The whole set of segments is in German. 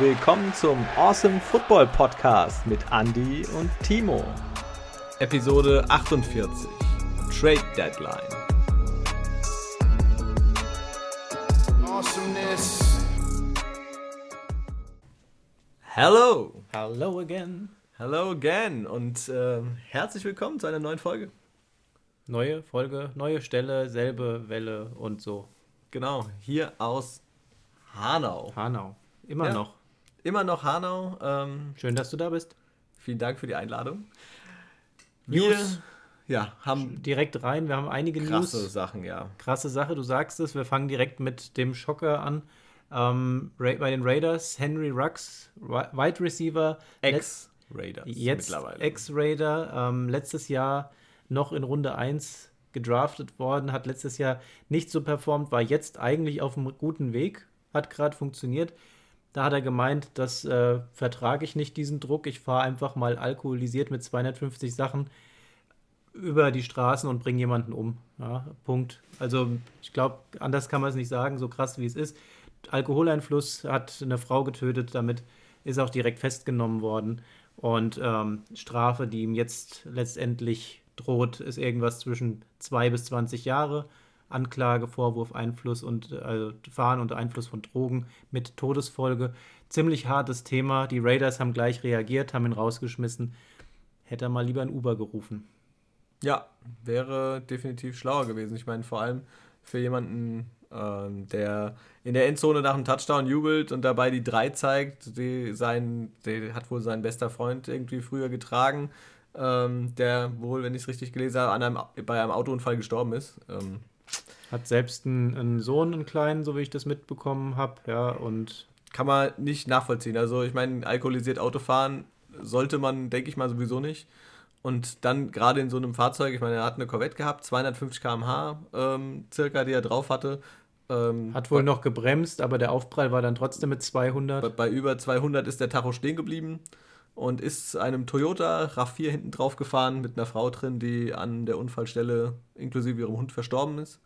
willkommen zum Awesome Football Podcast mit Andy und Timo. Episode 48 Trade Deadline. Awesomeness. Hello. Hello again. Hello again und äh, herzlich willkommen zu einer neuen Folge. Neue Folge, neue Stelle, selbe Welle und so. Genau, hier aus Hanau. Hanau, immer ja, noch. Immer noch Hanau. Ähm, Schön, dass du da bist. Vielen Dank für die Einladung. Wir ja, haben direkt rein. Wir haben einige krasse News. Sachen, ja. Krasse Sache, du sagst es. Wir fangen direkt mit dem Schocker an. Ähm, bei den Raiders, Henry Rux, Wide Receiver. Ex-Raiders. Jetzt Ex-Raider. Ähm, letztes Jahr noch in Runde 1 gedraftet worden, hat letztes Jahr nicht so performt, war jetzt eigentlich auf einem guten Weg, hat gerade funktioniert. Da hat er gemeint, das äh, vertrage ich nicht, diesen Druck. Ich fahre einfach mal alkoholisiert mit 250 Sachen über die Straßen und bringe jemanden um. Ja, Punkt. Also ich glaube, anders kann man es nicht sagen, so krass wie es ist. Alkoholeinfluss hat eine Frau getötet, damit ist auch direkt festgenommen worden. Und ähm, Strafe, die ihm jetzt letztendlich droht, ist irgendwas zwischen zwei bis 20 Jahre. Anklage, Vorwurf, Einfluss und also Fahren unter Einfluss von Drogen mit Todesfolge. Ziemlich hartes Thema. Die Raiders haben gleich reagiert, haben ihn rausgeschmissen. Hätte er mal lieber ein Uber gerufen. Ja, wäre definitiv schlauer gewesen. Ich meine, vor allem für jemanden, ähm, der in der Endzone nach einem Touchdown jubelt und dabei die drei zeigt, die sein, der hat wohl sein bester Freund irgendwie früher getragen, ähm, der wohl, wenn ich es richtig gelesen habe, einem, bei einem Autounfall gestorben ist. Ähm, hat selbst einen, einen, Sohn, einen kleinen, so wie ich das mitbekommen habe, ja, und. Kann man nicht nachvollziehen. Also, ich meine, alkoholisiert Autofahren sollte man, denke ich mal, sowieso nicht. Und dann gerade in so einem Fahrzeug, ich meine, er hat eine Corvette gehabt, 250 km/h ähm, circa, die er drauf hatte. Ähm, hat wohl bei, noch gebremst, aber der Aufprall war dann trotzdem mit 200. Bei, bei über 200 ist der Tacho stehen geblieben und ist einem Toyota RAV4 hinten drauf gefahren mit einer Frau drin, die an der Unfallstelle inklusive ihrem Hund verstorben ist.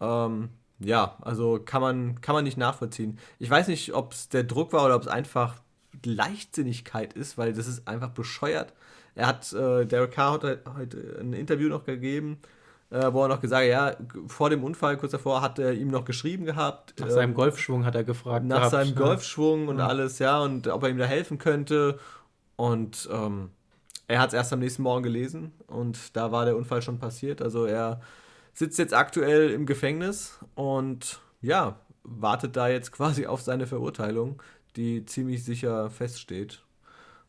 Ähm, ja, also kann man, kann man nicht nachvollziehen. Ich weiß nicht, ob es der Druck war oder ob es einfach Leichtsinnigkeit ist, weil das ist einfach bescheuert. Er hat, äh, Derek Carr hat heute ein Interview noch gegeben, äh, wo er noch gesagt hat, ja, vor dem Unfall, kurz davor, hat er ihm noch geschrieben gehabt. Nach äh, seinem Golfschwung hat er gefragt. Nach gehabt, seinem ne? Golfschwung und ja. alles, ja, und ob er ihm da helfen könnte. Und ähm, er hat es erst am nächsten Morgen gelesen und da war der Unfall schon passiert. Also er sitzt jetzt aktuell im Gefängnis und ja, wartet da jetzt quasi auf seine Verurteilung, die ziemlich sicher feststeht.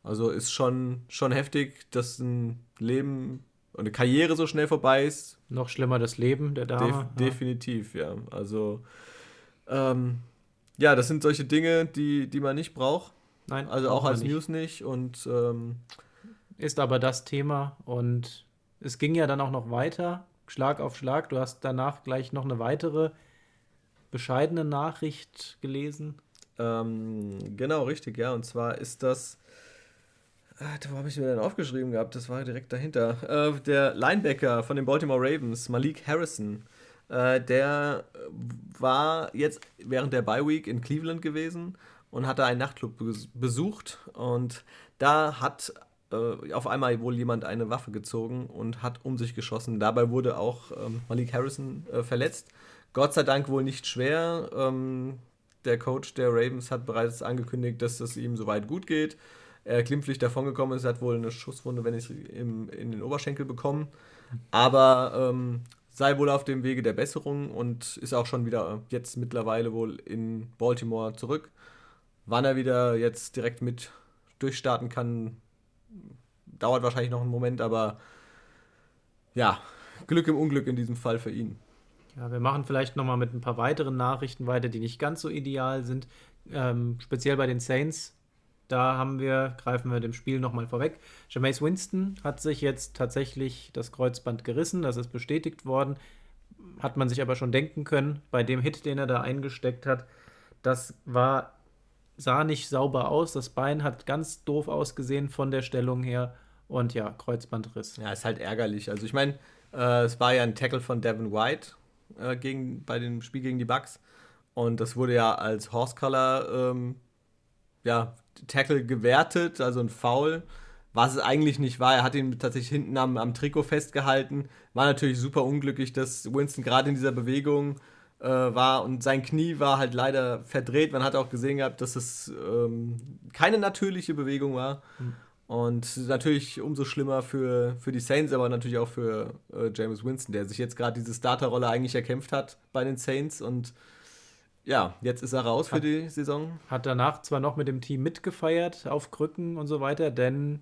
Also ist schon, schon heftig, dass ein Leben und eine Karriere so schnell vorbei ist. Noch schlimmer das Leben der Dame. Def ja. Definitiv, ja. Also ähm, ja, das sind solche Dinge, die, die man nicht braucht. Nein. Also auch als nicht. News nicht. Und ähm, ist aber das Thema und es ging ja dann auch noch weiter. Schlag auf Schlag. Du hast danach gleich noch eine weitere bescheidene Nachricht gelesen. Ähm, genau, richtig, ja. Und zwar ist das. Äh, wo habe ich mir denn aufgeschrieben gehabt? Das war direkt dahinter. Äh, der Linebacker von den Baltimore Ravens, Malik Harrison, äh, der war jetzt während der Bye Week in Cleveland gewesen und hat da einen Nachtclub besucht. Und da hat äh, auf einmal wohl jemand eine Waffe gezogen und hat um sich geschossen. Dabei wurde auch ähm, Malik Harrison äh, verletzt. Gott sei Dank wohl nicht schwer. Ähm, der Coach der Ravens hat bereits angekündigt, dass es ihm soweit gut geht. Er glimpflich davongekommen ist, hat wohl eine Schusswunde, wenn ich in den Oberschenkel bekommen. Aber ähm, sei wohl auf dem Wege der Besserung und ist auch schon wieder jetzt mittlerweile wohl in Baltimore zurück. Wann er wieder jetzt direkt mit durchstarten kann, dauert wahrscheinlich noch einen Moment, aber ja, Glück im Unglück in diesem Fall für ihn. Ja, wir machen vielleicht nochmal mit ein paar weiteren Nachrichten weiter, die nicht ganz so ideal sind. Ähm, speziell bei den Saints. Da haben wir, greifen wir dem Spiel nochmal vorweg. Jameis Winston hat sich jetzt tatsächlich das Kreuzband gerissen, das ist bestätigt worden. Hat man sich aber schon denken können, bei dem Hit, den er da eingesteckt hat. Das war, sah nicht sauber aus. Das Bein hat ganz doof ausgesehen von der Stellung her. Und ja, Kreuzbandriss. Ja, ist halt ärgerlich. Also ich meine, äh, es war ja ein Tackle von Devin White äh, gegen, bei dem Spiel gegen die Bucks. Und das wurde ja als Horse Color ähm, ja, Tackle gewertet, also ein Foul, was es eigentlich nicht war. Er hat ihn tatsächlich hinten am, am Trikot festgehalten. War natürlich super unglücklich, dass Winston gerade in dieser Bewegung äh, war und sein Knie war halt leider verdreht. Man hat auch gesehen gehabt, dass es ähm, keine natürliche Bewegung war. Mhm. Und natürlich umso schlimmer für, für die Saints, aber natürlich auch für äh, James Winston, der sich jetzt gerade diese Starterrolle eigentlich erkämpft hat bei den Saints. Und ja, jetzt ist er raus hat, für die Saison. Hat danach zwar noch mit dem Team mitgefeiert auf Krücken und so weiter, denn,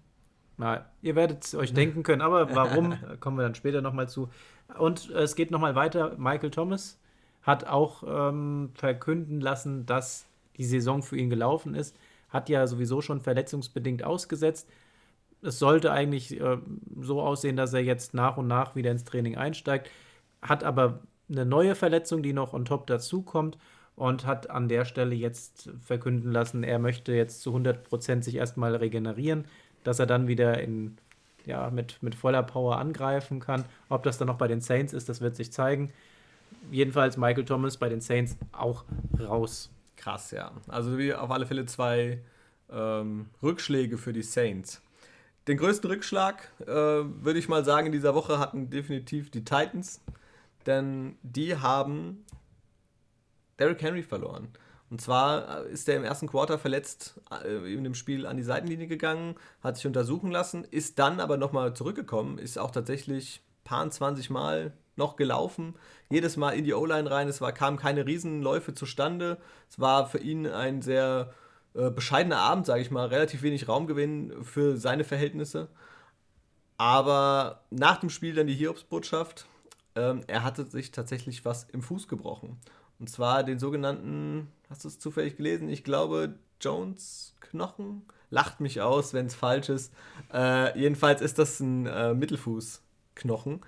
na, ihr werdet euch denken können, aber warum, kommen wir dann später nochmal zu. Und äh, es geht nochmal weiter. Michael Thomas hat auch ähm, verkünden lassen, dass die Saison für ihn gelaufen ist hat ja sowieso schon verletzungsbedingt ausgesetzt. Es sollte eigentlich äh, so aussehen, dass er jetzt nach und nach wieder ins Training einsteigt, hat aber eine neue Verletzung, die noch on top dazukommt und hat an der Stelle jetzt verkünden lassen, er möchte jetzt zu 100% sich erstmal regenerieren, dass er dann wieder in, ja, mit, mit voller Power angreifen kann. Ob das dann noch bei den Saints ist, das wird sich zeigen. Jedenfalls Michael Thomas bei den Saints auch raus. Krass, ja. Also wie auf alle Fälle zwei ähm, Rückschläge für die Saints. Den größten Rückschlag, äh, würde ich mal sagen, in dieser Woche hatten definitiv die Titans, denn die haben Derrick Henry verloren. Und zwar äh, ist er im ersten Quarter verletzt äh, in dem Spiel an die Seitenlinie gegangen, hat sich untersuchen lassen, ist dann aber nochmal zurückgekommen, ist auch tatsächlich paar 20 Mal noch gelaufen, jedes Mal in die O-Line rein. Es war, kamen keine Riesenläufe zustande. Es war für ihn ein sehr äh, bescheidener Abend, sage ich mal, relativ wenig Raumgewinn für seine Verhältnisse. Aber nach dem Spiel dann die Hiobsbotschaft, ähm, er hatte sich tatsächlich was im Fuß gebrochen. Und zwar den sogenannten, hast du es zufällig gelesen? Ich glaube, Jones-Knochen. Lacht mich aus, wenn es falsch ist. Äh, jedenfalls ist das ein äh, Mittelfußknochen.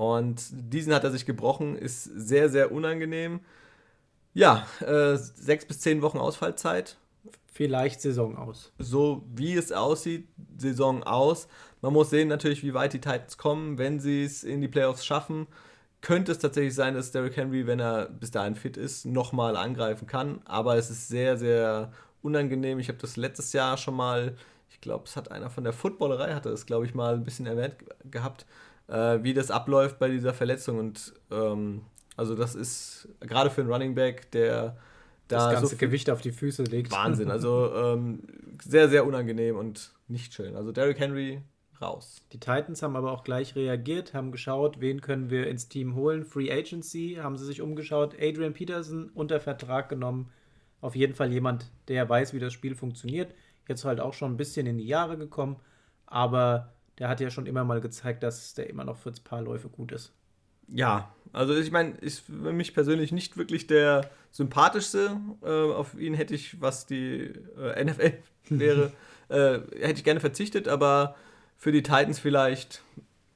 Und diesen hat er sich gebrochen, ist sehr, sehr unangenehm. Ja, äh, sechs bis zehn Wochen Ausfallzeit. Vielleicht Saison aus. So wie es aussieht, Saison aus. Man muss sehen natürlich, wie weit die Titans kommen. Wenn sie es in die Playoffs schaffen, könnte es tatsächlich sein, dass Derrick Henry, wenn er bis dahin fit ist, nochmal angreifen kann. Aber es ist sehr, sehr unangenehm. Ich habe das letztes Jahr schon mal, ich glaube, es hat einer von der Footballerei, hatte es, glaube ich, mal ein bisschen erwähnt gehabt äh, wie das abläuft bei dieser Verletzung. Und ähm, also das ist gerade für einen Running Back, der da das ganze so Gewicht auf die Füße legt. Wahnsinn. Also ähm, sehr, sehr unangenehm und nicht schön. Also Derrick Henry raus. Die Titans haben aber auch gleich reagiert, haben geschaut, wen können wir ins Team holen. Free Agency haben sie sich umgeschaut. Adrian Peterson unter Vertrag genommen. Auf jeden Fall jemand, der weiß, wie das Spiel funktioniert. Jetzt halt auch schon ein bisschen in die Jahre gekommen. Aber der hat ja schon immer mal gezeigt, dass der immer noch für ein paar Läufe gut ist. Ja, also ich meine, ist für mich persönlich nicht wirklich der sympathischste. Äh, auf ihn hätte ich, was die äh, NFL wäre, äh, hätte ich gerne verzichtet, aber für die Titans vielleicht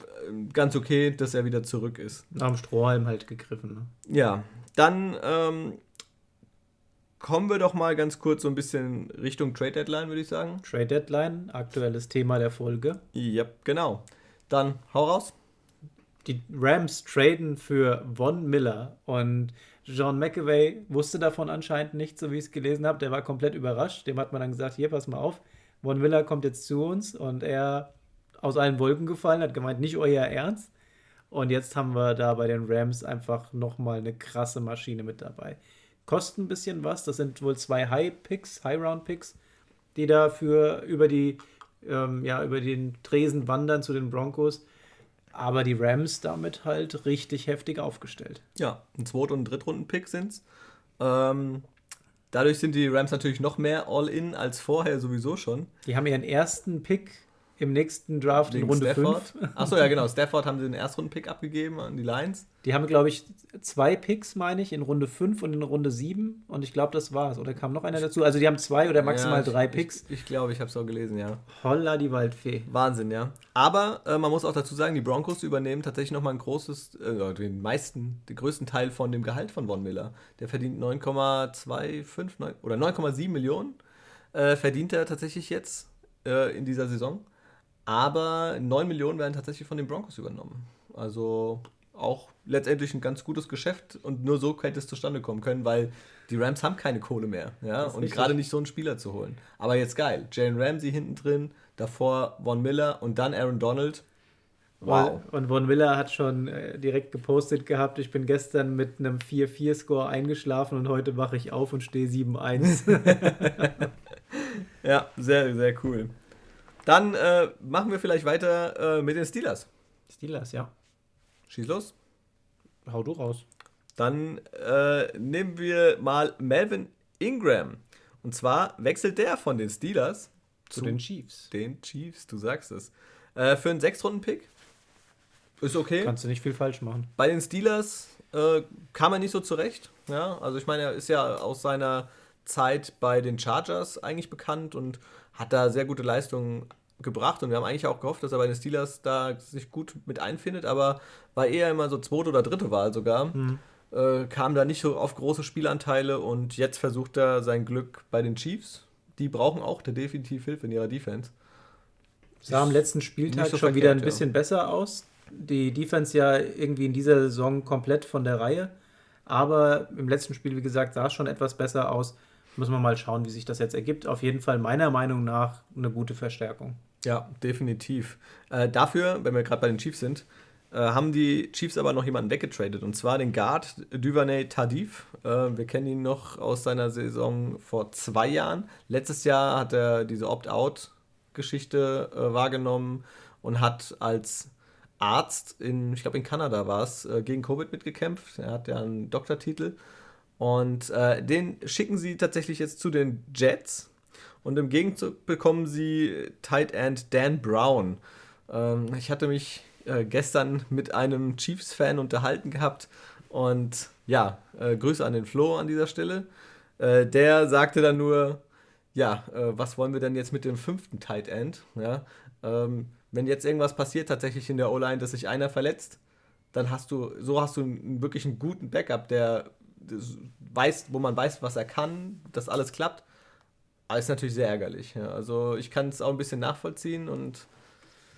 äh, ganz okay, dass er wieder zurück ist. Nach dem Strohhalm halt gegriffen. Ne? Ja, dann ähm, kommen wir doch mal ganz kurz so ein bisschen Richtung Trade Deadline, würde ich sagen. Trade Deadline, aktuelles Thema der Folge. Ja, genau. Dann hau raus. Die Rams traden für Von Miller und John McAvey wusste davon anscheinend nicht, so wie ich es gelesen habe. Der war komplett überrascht. Dem hat man dann gesagt: Hier, pass mal auf, Von Miller kommt jetzt zu uns und er aus allen Wolken gefallen, hat gemeint, nicht euer Ernst. Und jetzt haben wir da bei den Rams einfach nochmal eine krasse Maschine mit dabei kosten ein bisschen was. Das sind wohl zwei High-Picks, High-Round-Picks, die dafür über die, ähm, ja, über den Tresen wandern zu den Broncos. Aber die Rams damit halt richtig heftig aufgestellt. Ja, ein Zweit- und Drittrunden-Pick sind es. Ähm, dadurch sind die Rams natürlich noch mehr All-In als vorher sowieso schon. Die haben ihren ersten Pick im nächsten Draft Wegen in Runde 5. Achso, ja, genau. Stafford haben sie den Erstrunden-Pick abgegeben an die Lions. Die haben, glaube ich, zwei Picks, meine ich, in Runde 5 und in Runde 7. Und ich glaube, das war's. Oder kam noch einer dazu? Also, die haben zwei oder maximal ja, ich, drei Picks. Ich, ich glaube, ich habe es auch gelesen, ja. Holla, die Waldfee. Wahnsinn, ja. Aber äh, man muss auch dazu sagen, die Broncos übernehmen tatsächlich nochmal ein großes, äh, den meisten, den größten Teil von dem Gehalt von Von Miller. Der verdient 9,25 oder 9,7 Millionen. Äh, verdient er tatsächlich jetzt äh, in dieser Saison. Aber 9 Millionen werden tatsächlich von den Broncos übernommen. Also auch letztendlich ein ganz gutes Geschäft und nur so hätte es zustande kommen können, weil die Rams haben keine Kohle mehr. Ja? Und gerade nicht so einen Spieler zu holen. Aber jetzt geil. Jalen Ramsey hinten drin, davor Von Miller und dann Aaron Donald. Wow. Und Von Miller hat schon äh, direkt gepostet gehabt, ich bin gestern mit einem 4-4-Score eingeschlafen und heute wache ich auf und stehe 7-1. ja, sehr, sehr cool. Dann äh, machen wir vielleicht weiter äh, mit den Steelers. Steelers, ja. Schieß los. Hau du raus. Dann äh, nehmen wir mal Melvin Ingram. Und zwar wechselt der von den Steelers zu, zu den Chiefs. Den Chiefs, du sagst es. Äh, für einen Sechs-Runden-Pick. Ist okay. Kannst du nicht viel falsch machen. Bei den Steelers äh, kam er nicht so zurecht. Ja, also ich meine, er ist ja aus seiner Zeit bei den Chargers eigentlich bekannt und hat da sehr gute Leistungen gebracht und wir haben eigentlich auch gehofft, dass er bei den Steelers da sich gut mit einfindet, aber war eher immer so zweite oder dritte Wahl sogar. Mhm. Äh, kam da nicht so auf große Spielanteile und jetzt versucht er sein Glück bei den Chiefs. Die brauchen auch definitiv Hilfe in ihrer Defense. Sah am letzten Spieltag so schon verkehrt, wieder ein bisschen ja. besser aus. Die Defense ja irgendwie in dieser Saison komplett von der Reihe. Aber im letzten Spiel, wie gesagt, sah es schon etwas besser aus. Müssen wir mal schauen, wie sich das jetzt ergibt. Auf jeden Fall meiner Meinung nach eine gute Verstärkung. Ja, definitiv. Äh, dafür, wenn wir gerade bei den Chiefs sind, äh, haben die Chiefs aber noch jemanden weggetradet. Und zwar den Guard Duvernay Tardif. Äh, wir kennen ihn noch aus seiner Saison vor zwei Jahren. Letztes Jahr hat er diese Opt-out-Geschichte äh, wahrgenommen und hat als Arzt in, ich glaube in Kanada war es, äh, gegen Covid mitgekämpft. Er hat ja einen Doktortitel und äh, den schicken sie tatsächlich jetzt zu den Jets. Und im Gegenzug bekommen sie Tight End Dan Brown. Ähm, ich hatte mich äh, gestern mit einem Chiefs-Fan unterhalten gehabt. Und ja, äh, Grüße an den Flo an dieser Stelle. Äh, der sagte dann nur, ja, äh, was wollen wir denn jetzt mit dem fünften Tight End? Ja, ähm, wenn jetzt irgendwas passiert tatsächlich in der O-Line, dass sich einer verletzt, dann hast du, so hast du einen, wirklich einen guten Backup, der weiß, wo man weiß, was er kann, dass alles klappt. Aber ist natürlich sehr ärgerlich. Ja. Also ich kann es auch ein bisschen nachvollziehen und.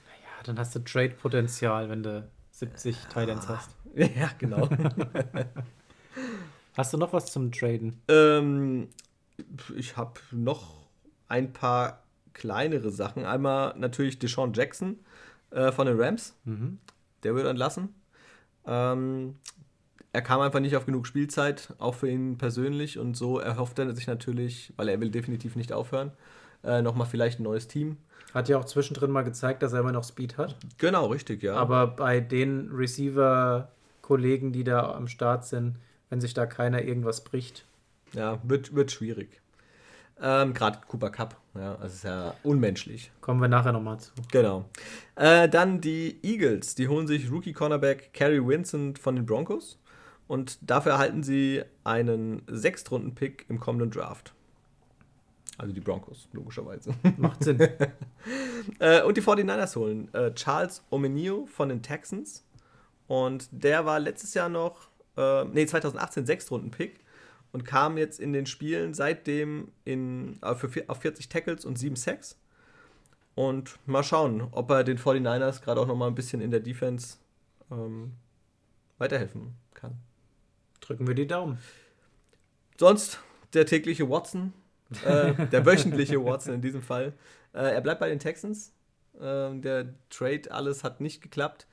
Naja, dann hast du Trade-Potenzial, wenn du 70 ja. Titans hast. Ja, genau. hast du noch was zum Traden? Ähm, ich habe noch ein paar kleinere Sachen. Einmal natürlich Deshaun Jackson äh, von den Rams. Mhm. Der wird entlassen. Ähm, er kam einfach nicht auf genug Spielzeit, auch für ihn persönlich. Und so erhofft er sich natürlich, weil er will definitiv nicht aufhören, äh, nochmal vielleicht ein neues Team. Hat ja auch zwischendrin mal gezeigt, dass er immer noch Speed hat. Genau, richtig, ja. Aber bei den Receiver-Kollegen, die da am Start sind, wenn sich da keiner irgendwas bricht. Ja, wird, wird schwierig. Ähm, Gerade Cooper Cup, ja, das ist ja unmenschlich. Kommen wir nachher nochmal zu. Genau. Äh, dann die Eagles, die holen sich Rookie-Cornerback Kerry Vincent von den Broncos. Und dafür erhalten sie einen Sechstrunden-Pick im kommenden Draft. Also die Broncos, logischerweise. Macht Sinn. äh, und die 49ers holen äh, Charles Omenio von den Texans. Und der war letztes Jahr noch, äh, nee, 2018 Sechstrunden-Pick und kam jetzt in den Spielen seitdem in, äh, für, auf 40 Tackles und 7 Sacks. Und mal schauen, ob er den 49ers gerade auch noch mal ein bisschen in der Defense ähm, weiterhelfen. Drücken wir die Daumen. Sonst der tägliche Watson, äh, der wöchentliche Watson in diesem Fall. Äh, er bleibt bei den Texans. Äh, der Trade, alles hat nicht geklappt.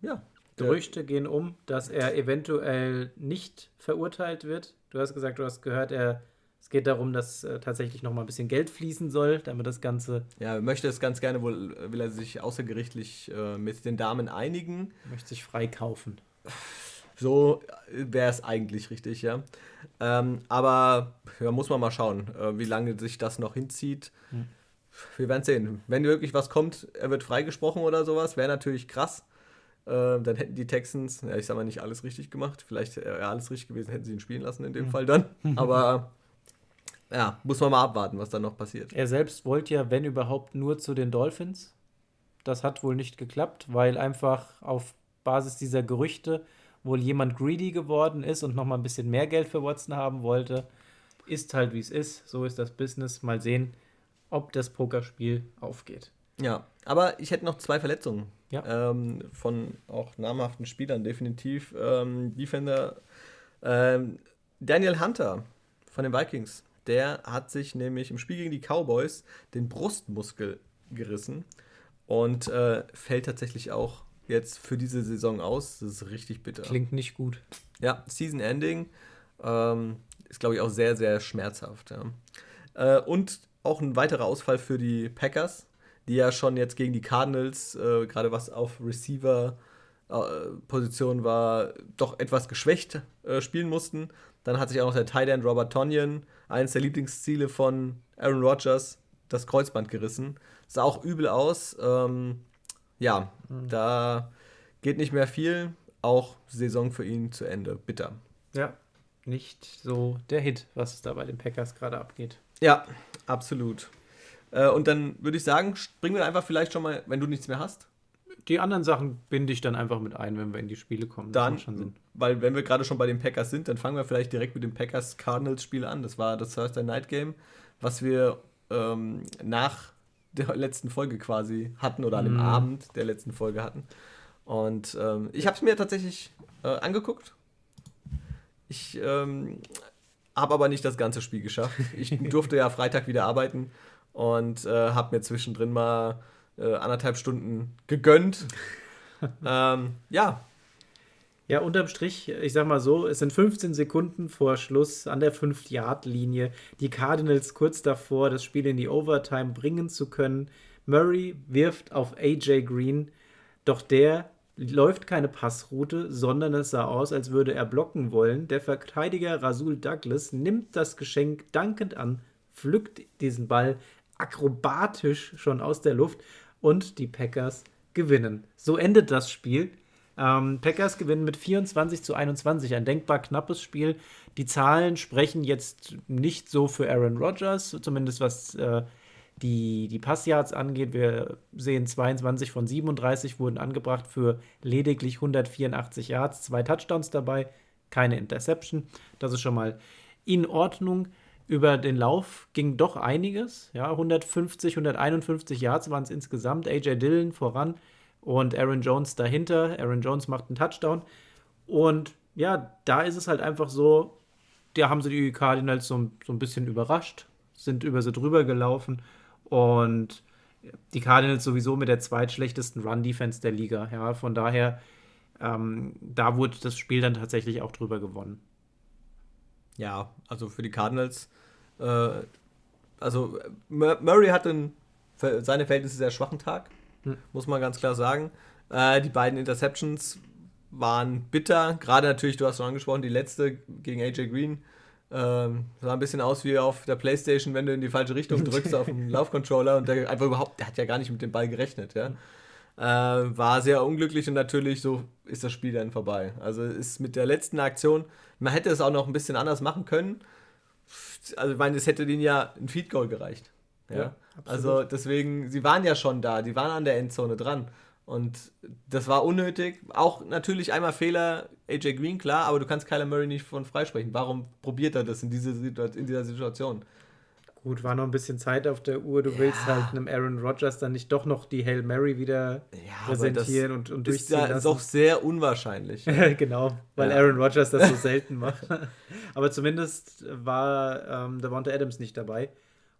Ja. Gerüchte gehen um, dass er eventuell nicht verurteilt wird. Du hast gesagt, du hast gehört, er, es geht darum, dass äh, tatsächlich noch mal ein bisschen Geld fließen soll, damit das Ganze. Ja, er möchte es ganz gerne, wohl will er sich außergerichtlich äh, mit den Damen einigen. Möchte sich freikaufen. So wäre es eigentlich richtig, ja. Ähm, aber ja, muss man mal schauen, äh, wie lange sich das noch hinzieht. Hm. Wir werden sehen. Wenn wirklich was kommt, er wird freigesprochen oder sowas, wäre natürlich krass. Äh, dann hätten die Texans, ja, ich sag mal, nicht alles richtig gemacht. Vielleicht wäre alles richtig gewesen, hätten sie ihn spielen lassen in dem hm. Fall dann. Aber ja, muss man mal abwarten, was dann noch passiert. Er selbst wollte ja, wenn überhaupt, nur zu den Dolphins. Das hat wohl nicht geklappt, weil einfach auf Basis dieser Gerüchte wohl jemand greedy geworden ist und nochmal ein bisschen mehr Geld für Watson haben wollte. Ist halt wie es ist. So ist das Business. Mal sehen, ob das Pokerspiel aufgeht. Ja, aber ich hätte noch zwei Verletzungen Ja. Ähm, von auch namhaften Spielern, definitiv. Ähm, Defender ähm, Daniel Hunter von den Vikings. Der hat sich nämlich im Spiel gegen die Cowboys den Brustmuskel gerissen und äh, fällt tatsächlich auch jetzt für diese Saison aus. Das ist richtig bitter. Klingt nicht gut. Ja, Season Ending ähm, ist, glaube ich, auch sehr, sehr schmerzhaft. Ja. Äh, und auch ein weiterer Ausfall für die Packers, die ja schon jetzt gegen die Cardinals, äh, gerade was auf Receiver äh, Position war, doch etwas geschwächt äh, spielen mussten. Dann hat sich auch noch der Tight End Robert Tonyan, eines der Lieblingsziele von Aaron Rodgers, das Kreuzband gerissen. Sah auch übel aus. Ähm, ja, mhm. da geht nicht mehr viel. Auch Saison für ihn zu Ende. Bitter. Ja, nicht so der Hit, was da bei den Packers gerade abgeht. Ja, absolut. Äh, und dann würde ich sagen, springen wir einfach vielleicht schon mal, wenn du nichts mehr hast. Die anderen Sachen binde ich dann einfach mit ein, wenn wir in die Spiele kommen. Das dann, schon Sinn. weil wenn wir gerade schon bei den Packers sind, dann fangen wir vielleicht direkt mit dem Packers-Cardinals-Spiel an. Das war das Thursday Night Game, was wir ähm, nach der letzten Folge quasi hatten oder an dem mm. Abend der letzten Folge hatten. Und ähm, ich habe es mir tatsächlich äh, angeguckt. Ich ähm, habe aber nicht das ganze Spiel geschafft. Ich durfte ja Freitag wieder arbeiten und äh, habe mir zwischendrin mal äh, anderthalb Stunden gegönnt. ähm, ja. Ja, unterm Strich, ich sag mal so, es sind 15 Sekunden vor Schluss an der 5-Yard-Linie. Die Cardinals kurz davor, das Spiel in die Overtime bringen zu können. Murray wirft auf AJ Green, doch der läuft keine Passroute, sondern es sah aus, als würde er blocken wollen. Der Verteidiger Rasul Douglas nimmt das Geschenk dankend an, pflückt diesen Ball akrobatisch schon aus der Luft und die Packers gewinnen. So endet das Spiel. Ähm, Packers gewinnen mit 24 zu 21, ein denkbar knappes Spiel. Die Zahlen sprechen jetzt nicht so für Aaron Rodgers, zumindest was äh, die, die Passyards angeht. Wir sehen 22 von 37 wurden angebracht für lediglich 184 Yards, zwei Touchdowns dabei, keine Interception. Das ist schon mal in Ordnung. Über den Lauf ging doch einiges. Ja, 150, 151 Yards waren es insgesamt. AJ Dillon voran und Aaron Jones dahinter. Aaron Jones macht einen Touchdown. Und ja, da ist es halt einfach so, da haben sie die Cardinals so, so ein bisschen überrascht, sind über sie drüber gelaufen und die Cardinals sowieso mit der zweitschlechtesten Run-Defense der Liga. Ja, von daher, ähm, da wurde das Spiel dann tatsächlich auch drüber gewonnen. Ja, also für die Cardinals äh, also Murray hatte einen, seine Verhältnisse sehr schwachen Tag, hm. muss man ganz klar sagen. Äh, die beiden Interceptions waren bitter. Gerade natürlich, du hast schon angesprochen, die letzte gegen AJ Green. Ähm, sah ein bisschen aus wie auf der Playstation, wenn du in die falsche Richtung drückst auf dem Laufcontroller und der einfach überhaupt, der hat ja gar nicht mit dem Ball gerechnet, ja. Äh, war sehr unglücklich und natürlich so ist das Spiel dann vorbei. Also ist mit der letzten Aktion, man hätte es auch noch ein bisschen anders machen können also ich meine, es hätte denen ja ein Feed Goal gereicht. Ja, ja also deswegen, sie waren ja schon da, die waren an der Endzone dran. Und das war unnötig. Auch natürlich einmal Fehler, AJ Green, klar, aber du kannst Kyler Murray nicht von freisprechen. Warum probiert er das in, diese in dieser Situation? Gut, war noch ein bisschen Zeit auf der Uhr. Du ja. willst halt einem Aaron Rodgers dann nicht doch noch die Hail Mary wieder ja, präsentieren und, und durchziehen ist, lassen. ist auch sehr unwahrscheinlich. genau, weil ja. Aaron Rodgers das so selten macht. Aber zumindest war ähm, Devonta Adams nicht dabei.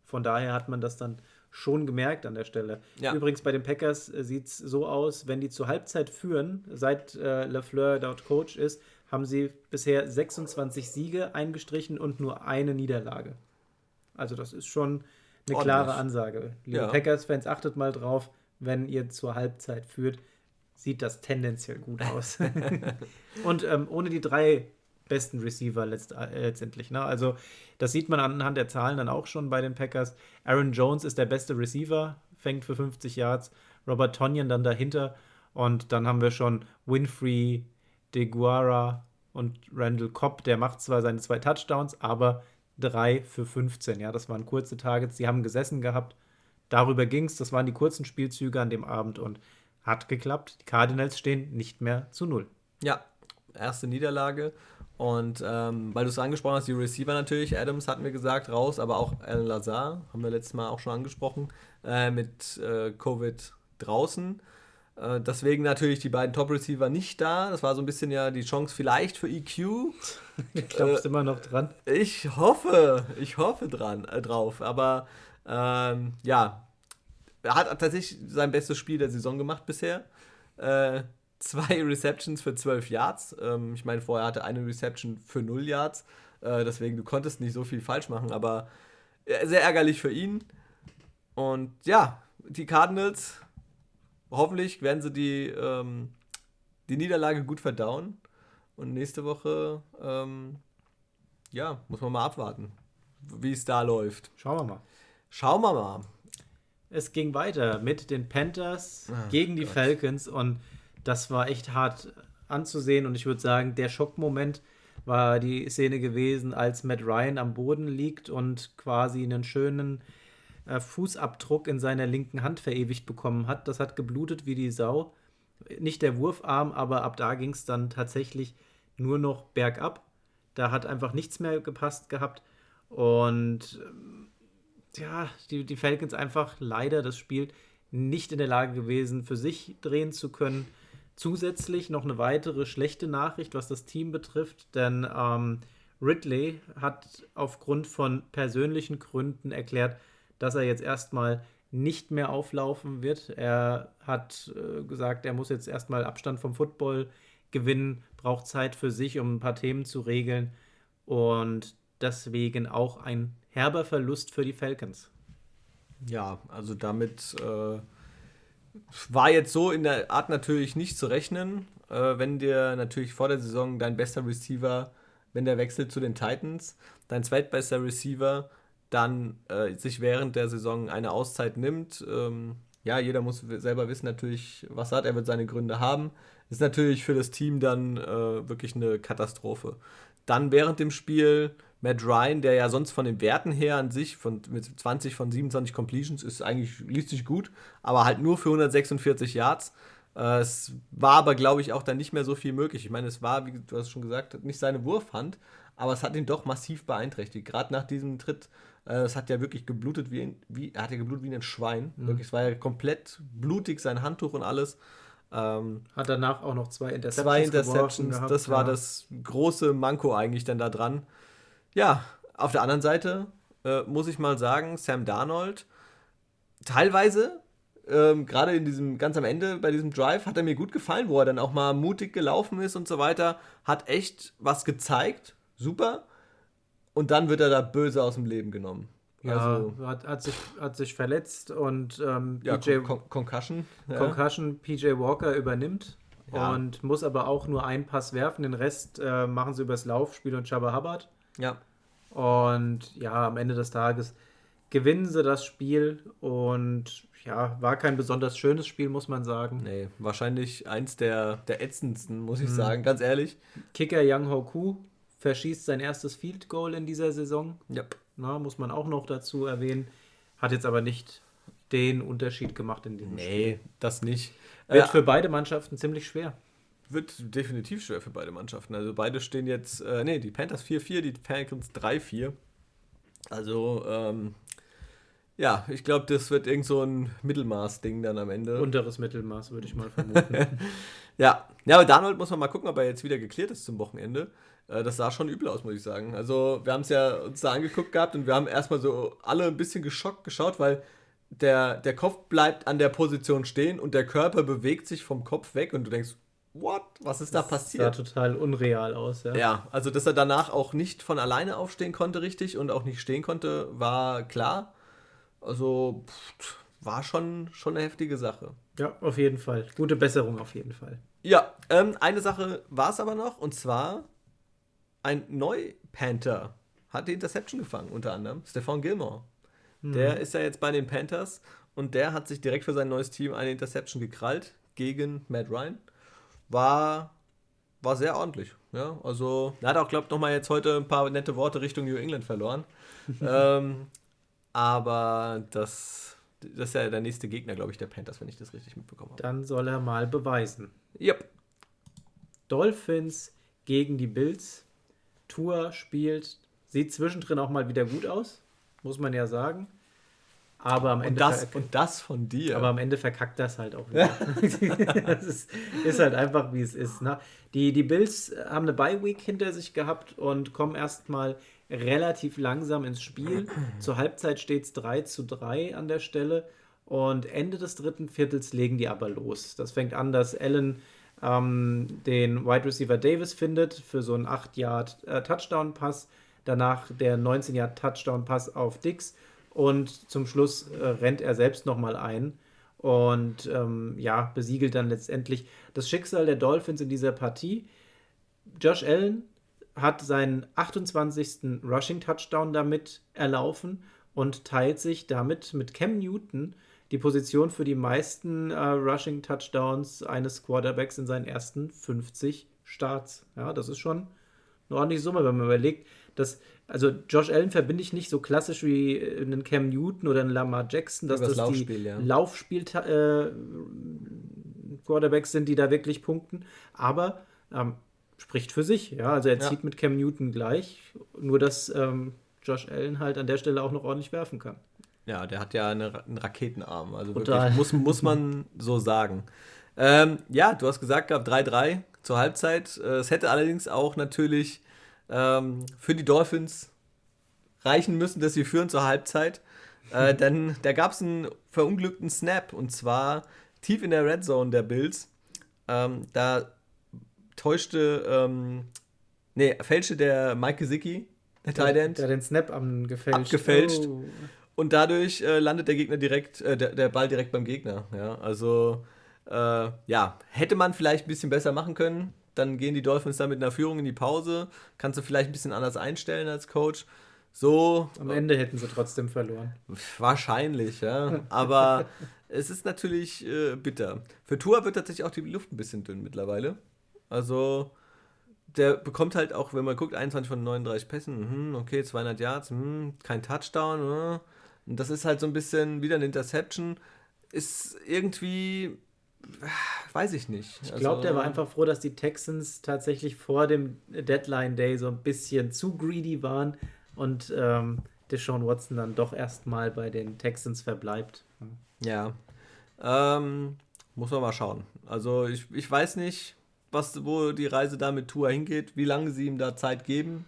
Von daher hat man das dann schon gemerkt an der Stelle. Ja. Übrigens bei den Packers äh, sieht es so aus, wenn die zur Halbzeit führen, seit äh, LaFleur dort Coach ist, haben sie bisher 26 Siege eingestrichen und nur eine Niederlage. Also das ist schon eine Ordentlich. klare Ansage. Liebe ja. Packers-Fans, achtet mal drauf, wenn ihr zur Halbzeit führt, sieht das tendenziell gut aus. Und ähm, ohne die drei besten Receiver letzt, äh, letztendlich. Ne? Also das sieht man anhand der Zahlen dann auch schon bei den Packers. Aaron Jones ist der beste Receiver, fängt für 50 Yards. Robert Tonyan dann dahinter. Und dann haben wir schon Winfrey, DeGuara und Randall Cobb. Der macht zwar seine zwei Touchdowns, aber 3 für 15. Ja, das waren kurze Targets, die haben gesessen gehabt. Darüber ging es. Das waren die kurzen Spielzüge an dem Abend und hat geklappt. Die Cardinals stehen nicht mehr zu null. Ja, erste Niederlage. Und ähm, weil du es angesprochen hast, die Receiver natürlich, Adams hatten wir gesagt, raus, aber auch Alan Lazar, haben wir letztes Mal auch schon angesprochen, äh, mit äh, Covid draußen. Äh, deswegen natürlich die beiden Top-Receiver nicht da. Das war so ein bisschen ja die Chance vielleicht für EQ. Du glaubst äh, immer noch dran? Ich hoffe, ich hoffe dran, äh, drauf. Aber ähm, ja, er hat tatsächlich sein bestes Spiel der Saison gemacht bisher. Zwei Receptions für 12 Yards. Ähm, ich meine, vorher hatte eine Reception für 0 Yards. Äh, deswegen, du konntest nicht so viel falsch machen, aber äh, sehr ärgerlich für ihn. Und ja, die Cardinals, hoffentlich werden sie die, ähm, die Niederlage gut verdauen. Und nächste Woche, ähm, ja, muss man mal abwarten, wie es da läuft. Schauen wir mal. Schauen wir mal. Es ging weiter mit den Panthers oh, gegen die Gott. Falcons und das war echt hart anzusehen. Und ich würde sagen, der Schockmoment war die Szene gewesen, als Matt Ryan am Boden liegt und quasi einen schönen äh, Fußabdruck in seiner linken Hand verewigt bekommen hat. Das hat geblutet wie die Sau. Nicht der Wurfarm, aber ab da ging es dann tatsächlich nur noch bergab. Da hat einfach nichts mehr gepasst gehabt. Und ähm, ja, die, die Falcons einfach leider das Spiel nicht in der Lage gewesen, für sich drehen zu können. Zusätzlich noch eine weitere schlechte Nachricht, was das Team betrifft, denn ähm, Ridley hat aufgrund von persönlichen Gründen erklärt, dass er jetzt erstmal nicht mehr auflaufen wird. Er hat äh, gesagt, er muss jetzt erstmal Abstand vom Football gewinnen, braucht Zeit für sich, um ein paar Themen zu regeln und deswegen auch ein herber Verlust für die Falcons. Ja, also damit äh, war jetzt so in der Art natürlich nicht zu rechnen, äh, wenn dir natürlich vor der Saison dein bester Receiver, wenn der wechselt zu den Titans, dein zweitbester Receiver dann äh, sich während der Saison eine Auszeit nimmt. Ähm, ja, jeder muss selber wissen natürlich, was hat. Er wird seine Gründe haben. Ist natürlich für das Team dann äh, wirklich eine Katastrophe. Dann während dem Spiel Matt Ryan, der ja sonst von den Werten her an sich von, mit 20 von 27 Completions ist eigentlich, liest sich gut, aber halt nur für 146 Yards. Äh, es war aber, glaube ich, auch dann nicht mehr so viel möglich. Ich meine, es war, wie du hast schon gesagt, nicht seine Wurfhand, aber es hat ihn doch massiv beeinträchtigt. Gerade nach diesem Tritt, äh, es hat ja wirklich geblutet wie, wie er hat ja geblutet wie ein Schwein. Mhm. Wirklich, es war ja komplett blutig, sein Handtuch und alles. Ähm, hat danach auch noch zwei Interceptions. Zwei Interceptions, gehabt, das war ja. das große Manko eigentlich dann da dran. Ja, auf der anderen Seite äh, muss ich mal sagen, Sam Darnold, teilweise, ähm, gerade in diesem, ganz am Ende bei diesem Drive, hat er mir gut gefallen, wo er dann auch mal mutig gelaufen ist und so weiter. Hat echt was gezeigt. Super. Und dann wird er da böse aus dem Leben genommen. Ja, also, hat, hat, sich, hat sich verletzt und ähm, ja, PJ, Con Concussion. Ja. Concussion PJ Walker übernimmt ja. und muss aber auch nur einen Pass werfen. Den Rest äh, machen sie übers Laufspiel und Chaba Hubbard. Ja. Und ja, am Ende des Tages gewinnen sie das Spiel und ja, war kein besonders schönes Spiel, muss man sagen. Nee, wahrscheinlich eins der, der ätzendsten, muss ich mhm. sagen, ganz ehrlich. Kicker Yang Hoku verschießt sein erstes Field Goal in dieser Saison. Yep. Na, muss man auch noch dazu erwähnen. Hat jetzt aber nicht den Unterschied gemacht in diesem nee, Spiel. Nee, das nicht. Wird äh, für beide Mannschaften ziemlich schwer wird definitiv schwer für beide Mannschaften. Also beide stehen jetzt, äh, nee, die Panthers 4-4, die Falcons 3-4. Also, ähm, ja, ich glaube, das wird irgend so ein Mittelmaß-Ding dann am Ende. Unteres Mittelmaß, würde ich mal vermuten. ja. ja, aber Darnold muss man mal gucken, ob er jetzt wieder geklärt ist zum Wochenende. Äh, das sah schon übel aus, muss ich sagen. Also, wir haben es ja uns da angeguckt gehabt und wir haben erstmal so alle ein bisschen geschockt geschaut, weil der, der Kopf bleibt an der Position stehen und der Körper bewegt sich vom Kopf weg und du denkst, what? Was ist da passiert? Das sah total unreal aus, ja. Ja, also dass er danach auch nicht von alleine aufstehen konnte, richtig, und auch nicht stehen konnte, war klar. Also pff, war schon, schon eine heftige Sache. Ja, auf jeden Fall. Gute Besserung auf jeden Fall. Ja, ähm, eine Sache war es aber noch, und zwar ein Neu-Panther hat die Interception gefangen, unter anderem Stefan Gilmore. Hm. Der ist ja jetzt bei den Panthers und der hat sich direkt für sein neues Team eine Interception gekrallt gegen Matt Ryan war, war sehr ordentlich. Ja, also, er hat auch, glaube ich, nochmal jetzt heute ein paar nette Worte Richtung New England verloren. ähm, aber das, das ist ja der nächste Gegner, glaube ich, der Panthers, wenn ich das richtig mitbekommen habe. Dann soll er mal beweisen. Yep. Dolphins gegen die Bills. Tour spielt, sieht zwischendrin auch mal wieder gut aus, muss man ja sagen. Aber am Ende und, das, und das von dir. Aber am Ende verkackt das halt auch wieder. das ist, ist, halt einfach, wie es ist. Ne? Die, die Bills haben eine Bye-Week hinter sich gehabt und kommen erstmal relativ langsam ins Spiel. Zur Halbzeit steht es 3 zu 3 an der Stelle. Und Ende des dritten Viertels legen die aber los. Das fängt an, dass Allen ähm, den Wide Receiver Davis findet für so einen 8-Yard-Touchdown-Pass. Äh, Danach der 19-Yard-Touchdown-Pass auf Dix. Und zum Schluss äh, rennt er selbst nochmal ein und ähm, ja, besiegelt dann letztendlich das Schicksal der Dolphins in dieser Partie. Josh Allen hat seinen 28. Rushing Touchdown damit erlaufen und teilt sich damit mit Cam Newton die Position für die meisten äh, Rushing Touchdowns eines Quarterbacks in seinen ersten 50 Starts. Ja, das ist schon eine ordentliche Summe, wenn man überlegt, dass, also Josh Allen verbinde ich nicht so klassisch wie äh, einen Cam Newton oder einen Lamar Jackson, dass das, das die ja. Laufspiel äh, Quarterbacks sind, die da wirklich punkten, aber ähm, spricht für sich, ja, also er ja. zieht mit Cam Newton gleich, nur dass ähm, Josh Allen halt an der Stelle auch noch ordentlich werfen kann. Ja, der hat ja eine, einen Raketenarm. Also wirklich, muss, muss man so sagen. Ähm, ja, du hast gesagt gehabt, 3-3 zur Halbzeit. Äh, es hätte allerdings auch natürlich ähm, für die Dolphins reichen müssen, dass sie führen zur Halbzeit. Äh, denn da gab es einen verunglückten Snap und zwar tief in der Red Zone der Bills. Ähm, da täuschte, ähm, nee, fälschte der Mike Gesicki, der Tight End. Der, der den Snap am gefälscht. abgefälscht. Oh. Und dadurch äh, landet der Gegner direkt, äh, der, der Ball direkt beim Gegner. Ja, also äh, ja, hätte man vielleicht ein bisschen besser machen können. Dann gehen die Dolphins dann mit einer Führung in die Pause. Kannst du vielleicht ein bisschen anders einstellen als Coach. So. Am Ende hätten sie trotzdem verloren. Wahrscheinlich, ja. Aber es ist natürlich äh, bitter. Für Tour wird tatsächlich auch die Luft ein bisschen dünn mittlerweile. Also, der bekommt halt auch, wenn man guckt, 21 von 39 Pässen, hm, okay, 200 Yards, hm, kein Touchdown, hm. Und das ist halt so ein bisschen wieder eine Interception. Ist irgendwie, weiß ich nicht. Ich glaube, also, der war einfach froh, dass die Texans tatsächlich vor dem Deadline Day so ein bisschen zu greedy waren und ähm, Deshaun Watson dann doch erstmal bei den Texans verbleibt. Ja. Ähm, muss man mal schauen. Also ich, ich weiß nicht, was, wo die Reise da mit Tour hingeht, wie lange sie ihm da Zeit geben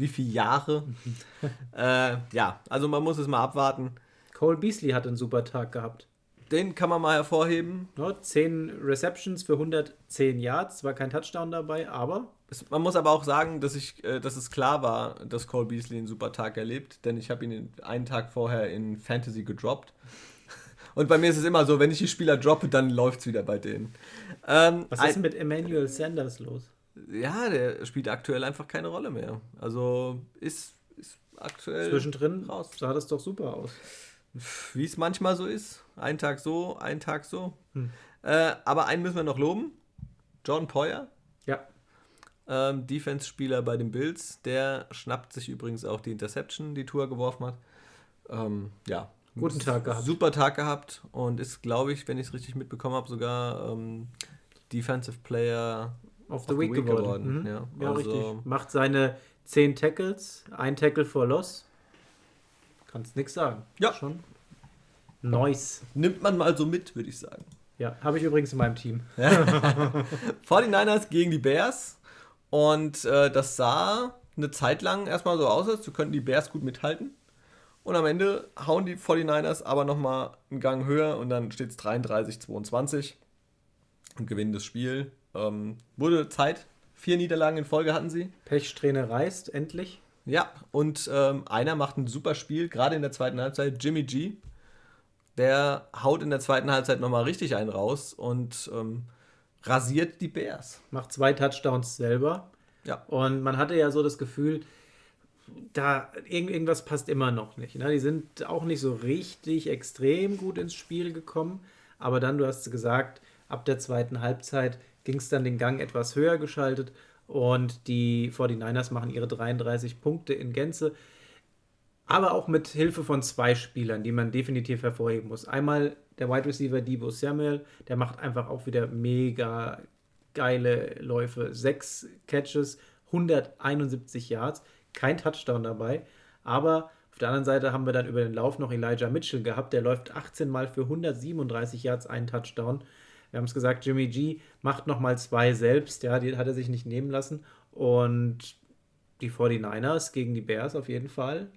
wie viele Jahre. äh, ja, also man muss es mal abwarten. Cole Beasley hat einen super Tag gehabt. Den kann man mal hervorheben. Ja, 10 Receptions für 110 Yards, zwar kein Touchdown dabei, aber. Es, man muss aber auch sagen, dass, ich, äh, dass es klar war, dass Cole Beasley einen super Tag erlebt, denn ich habe ihn einen Tag vorher in Fantasy gedroppt. Und bei mir ist es immer so, wenn ich die Spieler droppe, dann läuft es wieder bei denen. Ähm, Was ist denn mit Emmanuel Sanders los? ja, der spielt aktuell einfach keine Rolle mehr. Also ist, ist aktuell. Zwischendrin raus. sah das doch super aus. Wie es manchmal so ist. Ein Tag so, ein Tag so. Hm. Äh, aber einen müssen wir noch loben. John Poyer. Ja. Ähm, Defense-Spieler bei den Bills. Der schnappt sich übrigens auch die Interception, die Tour geworfen hat. Ähm, ja. Guten Tag gehabt. Super Tag gehabt und ist, glaube ich, wenn ich es richtig mitbekommen habe, sogar ähm, Defensive Player of the, Week, Week, geworden. geworden. Mhm. Ja, ja also richtig. Macht seine 10 Tackles, ein Tackle for Loss. Kannst nichts sagen. Ja. Schon. Nice. Nimmt man mal so mit, würde ich sagen. Ja, habe ich übrigens in meinem Team. 49ers gegen die Bears. Und äh, das sah eine Zeit lang erstmal so aus, als könnten die Bears gut mithalten. Und am Ende hauen die 49ers aber nochmal einen Gang höher und dann steht es 33-22 und gewinnen das Spiel. Ähm, wurde Zeit. Vier Niederlagen in Folge hatten sie. Pechsträhne reißt, endlich. Ja, und ähm, einer macht ein super Spiel, gerade in der zweiten Halbzeit, Jimmy G. Der haut in der zweiten Halbzeit nochmal richtig einen raus und ähm, rasiert die Bears. Macht zwei Touchdowns selber. Ja. Und man hatte ja so das Gefühl, da irgendwas passt immer noch nicht. Ne? Die sind auch nicht so richtig extrem gut ins Spiel gekommen. Aber dann, du hast gesagt, ab der zweiten Halbzeit ging es dann den Gang etwas höher geschaltet und die 49ers machen ihre 33 Punkte in Gänze. Aber auch mit Hilfe von zwei Spielern, die man definitiv hervorheben muss. Einmal der Wide Receiver Debo Samuel, der macht einfach auch wieder mega geile Läufe. Sechs Catches, 171 Yards, kein Touchdown dabei, aber Auf der anderen Seite haben wir dann über den Lauf noch Elijah Mitchell gehabt. Der läuft 18 Mal für 137 Yards, einen Touchdown. Wir haben es gesagt, Jimmy G macht nochmal zwei selbst. Ja, die hat er sich nicht nehmen lassen. Und die 49ers gegen die Bears auf jeden Fall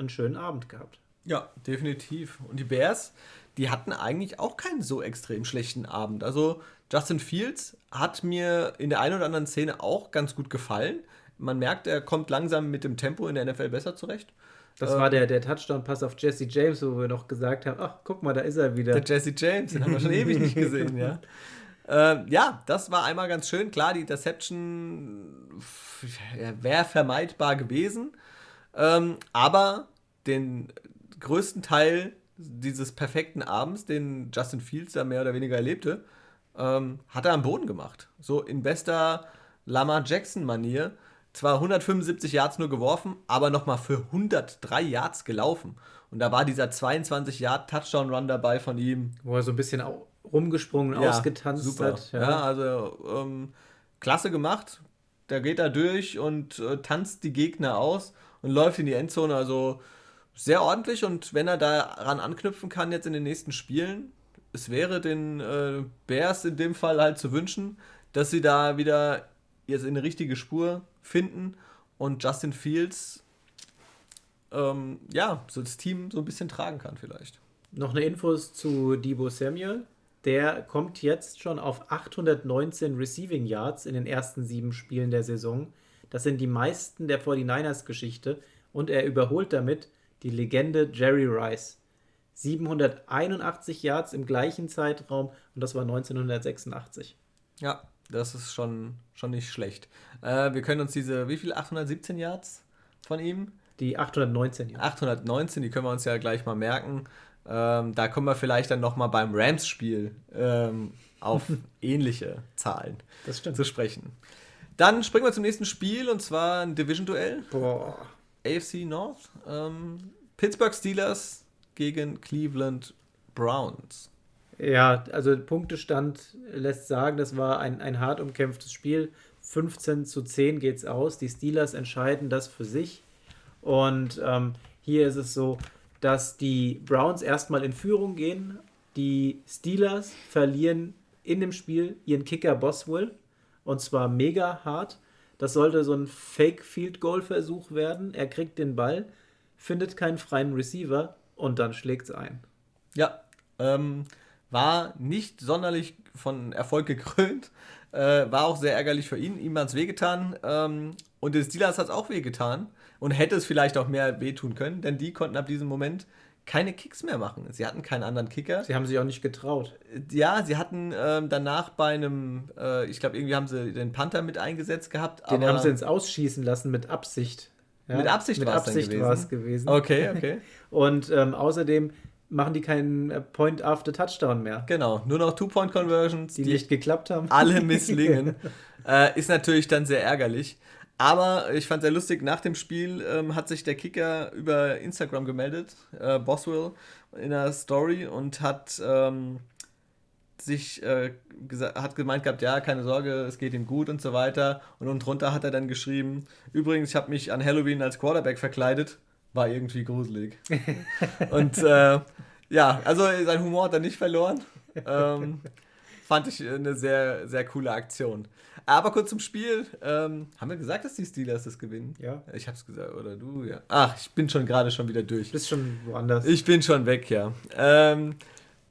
einen schönen Abend gehabt. Ja, definitiv. Und die Bears, die hatten eigentlich auch keinen so extrem schlechten Abend. Also Justin Fields hat mir in der einen oder anderen Szene auch ganz gut gefallen. Man merkt, er kommt langsam mit dem Tempo in der NFL besser zurecht. Das war der, der Touchdown-Pass auf Jesse James, wo wir noch gesagt haben, ach, guck mal, da ist er wieder. Der Jesse James, den haben wir schon ewig nicht gesehen, ja. Äh, ja, das war einmal ganz schön. Klar, die Interception wäre vermeidbar gewesen. Ähm, aber den größten Teil dieses perfekten Abends, den Justin Fields da mehr oder weniger erlebte, ähm, hat er am Boden gemacht. So in bester Lamar Jackson-Manier. Zwar 175 Yards nur geworfen, aber nochmal für 103 Yards gelaufen. Und da war dieser 22 Yard Touchdown-Run dabei von ihm. Wo er so ein bisschen rumgesprungen, ja, ausgetanzt super. hat. Ja, ja also ähm, klasse gemacht. Der geht da durch und äh, tanzt die Gegner aus und läuft in die Endzone. Also sehr ordentlich und wenn er daran anknüpfen kann jetzt in den nächsten Spielen, es wäre den äh, Bears in dem Fall halt zu wünschen, dass sie da wieder jetzt in eine richtige Spur finden und Justin Fields ähm, ja, so das Team so ein bisschen tragen kann vielleicht. Noch eine Infos zu Debo Samuel. Der kommt jetzt schon auf 819 Receiving Yards in den ersten sieben Spielen der Saison. Das sind die meisten der 49ers-Geschichte und er überholt damit die Legende Jerry Rice. 781 Yards im gleichen Zeitraum und das war 1986. Ja, das ist schon, schon nicht schlecht. Äh, wir können uns diese, wie viele, 817 Yards von ihm? Die 819, ja. 819, die können wir uns ja gleich mal merken. Ähm, da kommen wir vielleicht dann nochmal beim Rams-Spiel ähm, auf ähnliche Zahlen zu sprechen. Dann springen wir zum nächsten Spiel und zwar ein Division-Duell. Boah. AFC North. Ähm, Pittsburgh Steelers gegen Cleveland Browns. Ja, also Punktestand lässt sagen, das war ein, ein hart umkämpftes Spiel. 15 zu 10 geht es aus. Die Steelers entscheiden das für sich. Und ähm, hier ist es so, dass die Browns erstmal in Führung gehen. Die Steelers verlieren in dem Spiel ihren Kicker Boswell. Und zwar mega hart. Das sollte so ein Fake-Field-Goal-Versuch werden. Er kriegt den Ball, findet keinen freien Receiver und dann schlägt es ein. Ja, ähm, war nicht sonderlich von Erfolg gekrönt. Äh, war auch sehr ärgerlich für ihn. Ihm hat es wehgetan. Ähm, und den Steelers hat es auch wehgetan. Und hätte es vielleicht auch mehr wehtun können, denn die konnten ab diesem Moment keine Kicks mehr machen. Sie hatten keinen anderen Kicker. Sie haben sich auch nicht getraut. Ja, sie hatten ähm, danach bei einem, äh, ich glaube, irgendwie haben sie den Panther mit eingesetzt gehabt. Den haben sie ins Ausschießen lassen mit Absicht. Ja? Mit Absicht, war es gewesen. Okay, okay. Und ähm, außerdem machen die keinen äh, Point after Touchdown mehr. Genau, nur noch Two-Point-Conversions, die, die, nicht geklappt haben. Alle misslingen. äh, ist natürlich dann sehr ärgerlich. Aber ich fand sehr lustig, nach dem Spiel ähm, hat sich der Kicker über Instagram gemeldet, äh, Boswell, in einer Story und hat ähm, sich äh, hat gemeint gehabt, ja, keine Sorge, es geht ihm gut und so weiter. Und unten drunter hat er dann geschrieben, übrigens, ich habe mich an Halloween als Quarterback verkleidet, war irgendwie gruselig. und äh, ja, also sein Humor hat er nicht verloren. Ähm, fand ich eine sehr, sehr coole Aktion. Aber kurz zum Spiel. Ähm, haben wir gesagt, dass die Steelers das gewinnen? Ja. Ich hab's gesagt, oder du, ja. Ach, ich bin schon gerade schon wieder durch. Du bist schon woanders. Ich bin schon weg, ja. Ähm,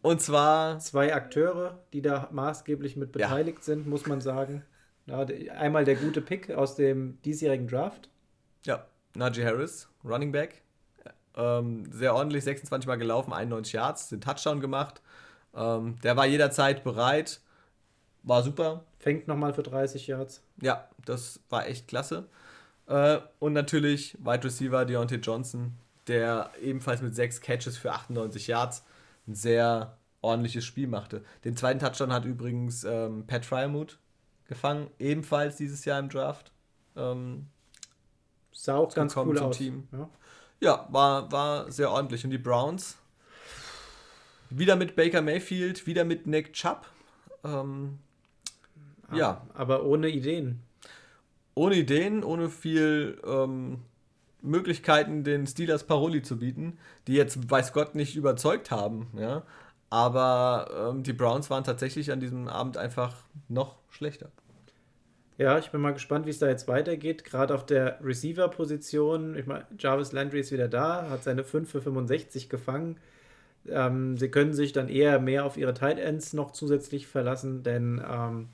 und zwar. Zwei Akteure, die da maßgeblich mit beteiligt ja. sind, muss man sagen. Ja, einmal der gute Pick aus dem diesjährigen Draft. Ja, Najee Harris, Running Back. Ähm, sehr ordentlich, 26 Mal gelaufen, 91 Yards, den Touchdown gemacht. Ähm, der war jederzeit bereit. War super. Fängt nochmal für 30 Yards. Ja, das war echt klasse. Äh, und natürlich Wide Receiver Deontay Johnson, der ebenfalls mit sechs Catches für 98 Yards ein sehr ordentliches Spiel machte. Den zweiten Touchdown hat übrigens ähm, Pat Fryermuth gefangen, ebenfalls dieses Jahr im Draft. Ähm, Sah auch ganz cool aus. Team. Ja, ja war, war sehr ordentlich. Und die Browns, wieder mit Baker Mayfield, wieder mit Nick Chubb. Ähm, ja. Aber ohne Ideen. Ohne Ideen, ohne viel ähm, Möglichkeiten, den Steelers Paroli zu bieten, die jetzt, weiß Gott, nicht überzeugt haben. Ja? Aber ähm, die Browns waren tatsächlich an diesem Abend einfach noch schlechter. Ja, ich bin mal gespannt, wie es da jetzt weitergeht. Gerade auf der Receiver-Position. Ich meine, Jarvis Landry ist wieder da, hat seine 5 für 65 gefangen. Ähm, sie können sich dann eher mehr auf ihre Tight Ends noch zusätzlich verlassen, denn ähm,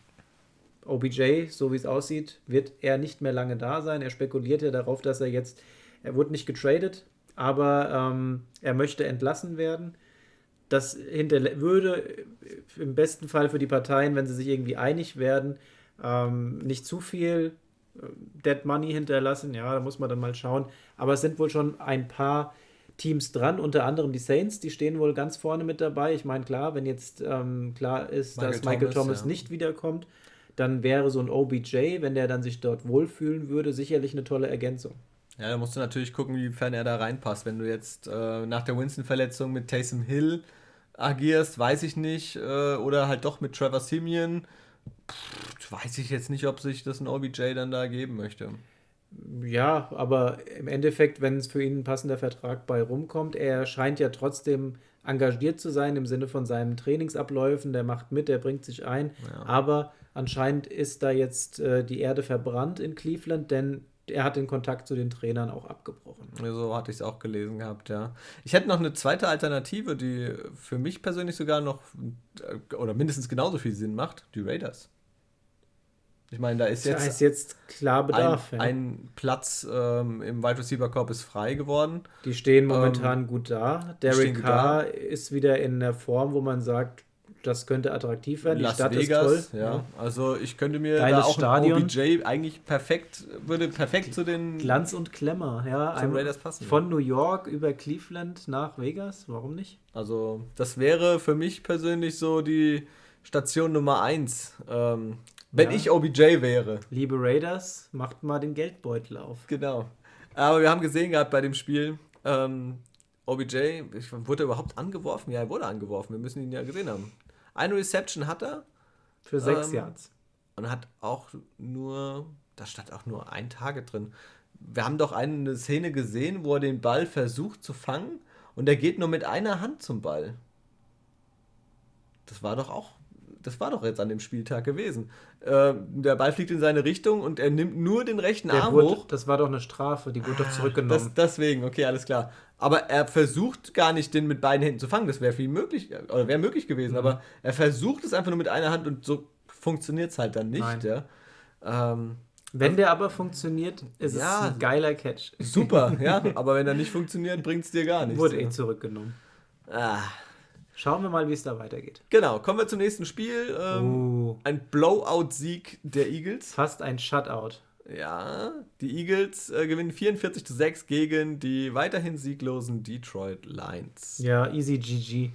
OBJ, so wie es aussieht, wird er nicht mehr lange da sein. Er spekuliert ja darauf, dass er jetzt, er wurde nicht getradet, aber ähm, er möchte entlassen werden. Das würde im besten Fall für die Parteien, wenn sie sich irgendwie einig werden, ähm, nicht zu viel äh, Dead Money hinterlassen, ja, da muss man dann mal schauen. Aber es sind wohl schon ein paar Teams dran, unter anderem die Saints, die stehen wohl ganz vorne mit dabei. Ich meine, klar, wenn jetzt ähm, klar ist, Michael dass Michael Thomas, Thomas ja. nicht wiederkommt, dann wäre so ein OBJ, wenn der dann sich dort wohlfühlen würde, sicherlich eine tolle Ergänzung. Ja, da musst du natürlich gucken, wiefern er da reinpasst. Wenn du jetzt äh, nach der Winston-Verletzung mit Taysom Hill agierst, weiß ich nicht. Äh, oder halt doch mit Trevor Simeon Pff, weiß ich jetzt nicht, ob sich das ein OBJ dann da geben möchte. Ja, aber im Endeffekt, wenn es für ihn ein passender Vertrag bei rumkommt, er scheint ja trotzdem engagiert zu sein im Sinne von seinen Trainingsabläufen, der macht mit, der bringt sich ein. Ja. Aber anscheinend ist da jetzt äh, die Erde verbrannt in Cleveland, denn er hat den Kontakt zu den Trainern auch abgebrochen. So hatte ich es auch gelesen gehabt, ja. Ich hätte noch eine zweite Alternative, die für mich persönlich sogar noch äh, oder mindestens genauso viel Sinn macht, die Raiders. Ich meine, da ist jetzt, ist jetzt klar Bedarf. Ein, ja. ein Platz ähm, im Wide Receiver Corp ist frei geworden. Die stehen momentan ähm, gut da. Derek Carr ist wieder in der Form, wo man sagt, das könnte attraktiv werden. Las die Stadt Vegas, ist toll. Ja. Also ich könnte mir Geiles da auch Stadion. OBJ eigentlich perfekt, würde perfekt zu den Glanz und Klemmer, ja. Zum Raiders passen. Von New York über Cleveland nach Vegas, warum nicht? Also das wäre für mich persönlich so die Station Nummer 1. Ähm, wenn ja. ich OBJ wäre. Liebe Raiders, macht mal den Geldbeutel auf. Genau. Aber wir haben gesehen gehabt bei dem Spiel, ähm, OBJ, wurde er überhaupt angeworfen? Ja, er wurde angeworfen. Wir müssen ihn ja gesehen haben. Eine Reception hat er. Für sechs ähm, Yards. Und hat auch nur, da stand auch nur ein Target drin. Wir haben doch eine Szene gesehen, wo er den Ball versucht zu fangen und er geht nur mit einer Hand zum Ball. Das war doch auch, das war doch jetzt an dem Spieltag gewesen. Äh, der Ball fliegt in seine Richtung und er nimmt nur den rechten der Arm wurde, hoch. Das war doch eine Strafe, die wurde ah, doch zurückgenommen. Das, deswegen, okay, alles klar. Aber er versucht gar nicht, den mit beiden Händen zu fangen. Das wäre viel möglich, oder wäre möglich gewesen. Mhm. Aber er versucht es einfach nur mit einer Hand und so funktioniert es halt dann nicht. Ja. Ähm, wenn also, der aber funktioniert, ist ja, es ein geiler Catch. Super, ja. aber wenn er nicht funktioniert, bringt es dir gar nichts. Wurde eh zurückgenommen. Ah. Schauen wir mal, wie es da weitergeht. Genau, kommen wir zum nächsten Spiel. Ähm, uh. Ein Blowout-Sieg der Eagles. Fast ein Shutout. Ja, die Eagles äh, gewinnen 44 zu 6 gegen die weiterhin sieglosen Detroit Lions. Ja, easy GG.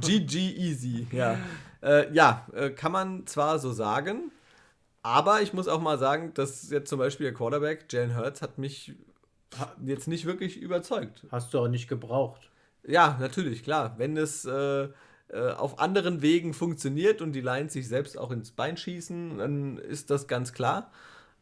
GG easy, ja. Äh, ja, äh, kann man zwar so sagen, aber ich muss auch mal sagen, dass jetzt zum Beispiel der Quarterback, Jalen Hurts, hat mich jetzt nicht wirklich überzeugt. Hast du auch nicht gebraucht. Ja, natürlich, klar. Wenn es äh, äh, auf anderen Wegen funktioniert und die Lions sich selbst auch ins Bein schießen, dann ist das ganz klar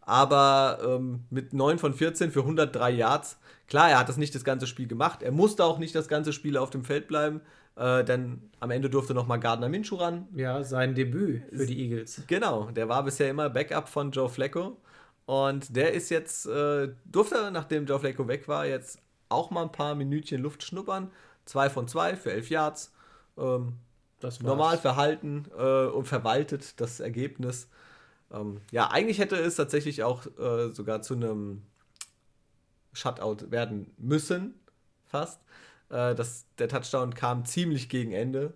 aber ähm, mit 9 von 14 für 103 Yards. Klar, er hat das nicht das ganze Spiel gemacht. Er musste auch nicht das ganze Spiel auf dem Feld bleiben, äh, denn am Ende durfte noch mal Gardner Minshew ran. Ja, sein Debüt für die Eagles. Genau, der war bisher immer Backup von Joe Flacco. Und der ist jetzt, äh, durfte, nachdem Joe Flacco weg war, jetzt auch mal ein paar Minütchen Luft schnuppern. 2 von 2 für 11 Yards. Ähm, normal verhalten äh, und verwaltet das Ergebnis. Ähm, ja, eigentlich hätte es tatsächlich auch äh, sogar zu einem Shutout werden müssen, fast. Äh, das, der Touchdown kam ziemlich gegen Ende.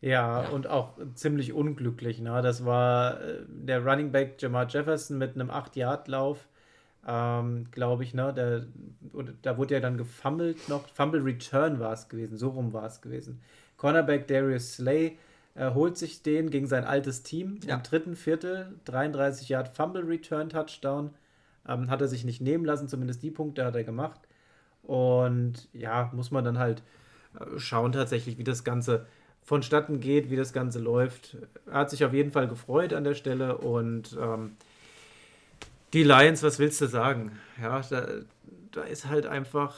Ja, ja, und auch ziemlich unglücklich. Ne? Das war äh, der Running Back Jamar Jefferson mit einem 8-Yard-Lauf, ähm, glaube ich. Ne? Der, da wurde ja dann gefummelt noch. Fumble Return war es gewesen, so rum war es gewesen. Cornerback Darius Slay er holt sich den gegen sein altes Team ja. im dritten Viertel, 33 Yard Fumble Return Touchdown. Ähm, hat er sich nicht nehmen lassen, zumindest die Punkte hat er gemacht. Und ja, muss man dann halt äh, schauen tatsächlich, wie das Ganze vonstatten geht, wie das Ganze läuft. Er hat sich auf jeden Fall gefreut an der Stelle und ähm, Die Lions, was willst du sagen? Ja, da, da ist halt einfach,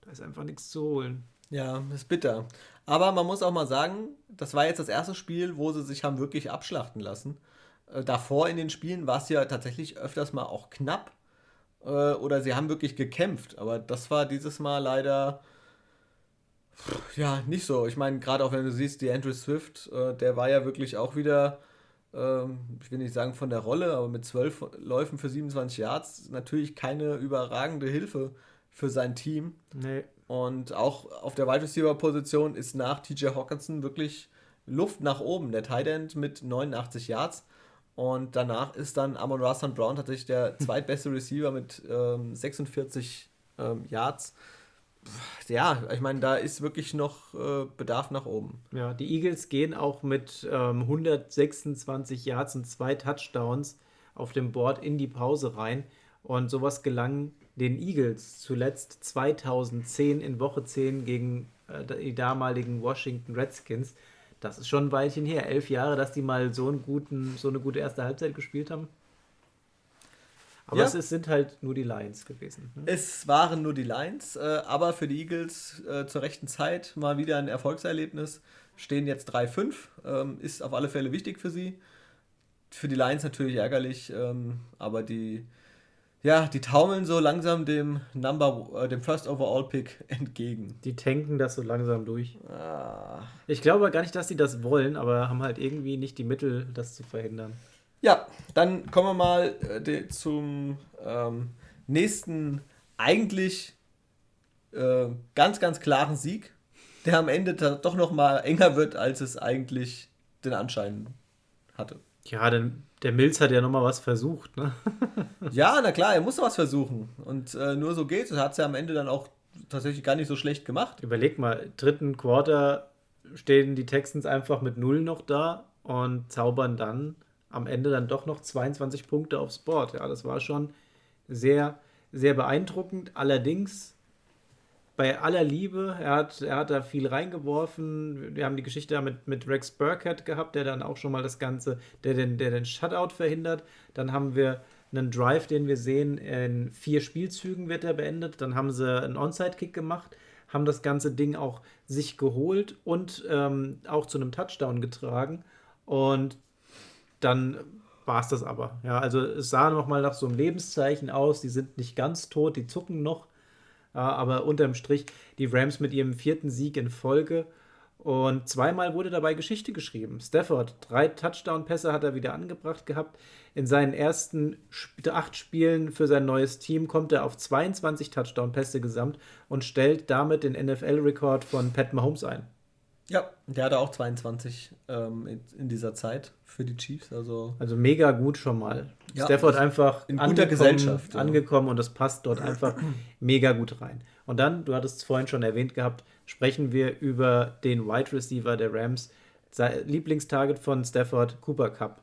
da ist einfach nichts zu holen. Ja, ist bitter. Aber man muss auch mal sagen, das war jetzt das erste Spiel, wo sie sich haben wirklich abschlachten lassen. Äh, davor in den Spielen war es ja tatsächlich öfters mal auch knapp. Äh, oder sie haben wirklich gekämpft. Aber das war dieses Mal leider ja nicht so. Ich meine, gerade auch wenn du siehst, die Andrew Swift, äh, der war ja wirklich auch wieder, ähm, ich will nicht sagen von der Rolle, aber mit zwölf Läufen für 27 Yards natürlich keine überragende Hilfe für sein Team. Nee. Und auch auf der Wide Receiver Position ist nach TJ Hawkinson wirklich Luft nach oben. Der Tight End mit 89 Yards. Und danach ist dann Amon Rassan Brown tatsächlich der zweitbeste Receiver mit ähm, 46 ähm, Yards. Ja, ich meine, da ist wirklich noch äh, Bedarf nach oben. Ja, die Eagles gehen auch mit ähm, 126 Yards und zwei Touchdowns auf dem Board in die Pause rein. Und sowas gelang den Eagles zuletzt 2010 in Woche 10 gegen äh, die damaligen Washington Redskins. Das ist schon ein Weilchen her, elf Jahre, dass die mal so, einen guten, so eine gute erste Halbzeit gespielt haben. Aber ja. es sind halt nur die Lions gewesen. Ne? Es waren nur die Lions, äh, aber für die Eagles äh, zur rechten Zeit mal wieder ein Erfolgserlebnis. Stehen jetzt 3-5, ähm, ist auf alle Fälle wichtig für sie. Für die Lions natürlich ärgerlich, ähm, aber die ja, die taumeln so langsam dem Number, äh, dem First Overall Pick entgegen. Die tanken das so langsam durch. Ah. Ich glaube gar nicht, dass sie das wollen, aber haben halt irgendwie nicht die Mittel, das zu verhindern. Ja, dann kommen wir mal äh, zum ähm, nächsten, eigentlich äh, ganz, ganz klaren Sieg, der am Ende doch noch mal enger wird, als es eigentlich den Anschein hatte. Ja, denn der Mills hat ja nochmal was versucht, ne? ja, na klar, er musste was versuchen. Und äh, nur so geht's. Er hat es ja am Ende dann auch tatsächlich gar nicht so schlecht gemacht. Überleg mal, dritten Quarter stehen die Texans einfach mit Null noch da und zaubern dann am Ende dann doch noch 22 Punkte aufs Board. Ja, das war schon sehr, sehr beeindruckend. Allerdings bei aller Liebe, er hat, er hat da viel reingeworfen. Wir haben die Geschichte mit, mit Rex Burkhead gehabt, der dann auch schon mal das Ganze, der den, der den Shutout verhindert. Dann haben wir einen Drive, den wir sehen, in vier Spielzügen wird er beendet. Dann haben sie einen Onside-Kick gemacht, haben das ganze Ding auch sich geholt und ähm, auch zu einem Touchdown getragen. Und dann war es das aber. Ja, also es sah nochmal nach so einem Lebenszeichen aus. Die sind nicht ganz tot, die zucken noch aber unterm Strich die Rams mit ihrem vierten Sieg in Folge. Und zweimal wurde dabei Geschichte geschrieben. Stafford, drei Touchdown-Pässe hat er wieder angebracht gehabt. In seinen ersten acht Spielen für sein neues Team kommt er auf 22 Touchdown-Pässe gesamt und stellt damit den NFL-Rekord von Pat Mahomes ein. Ja, der hatte auch 22 ähm, in, in, dieser Zeit für die Chiefs. Also, also mega gut schon mal. Ja, Stafford einfach in guter Gesellschaft ja. angekommen und das passt dort einfach mega gut rein. Und dann, du hattest es vorhin schon erwähnt gehabt, sprechen wir über den Wide Receiver der Rams. Sein Lieblingstarget von Stafford, Cooper Cup.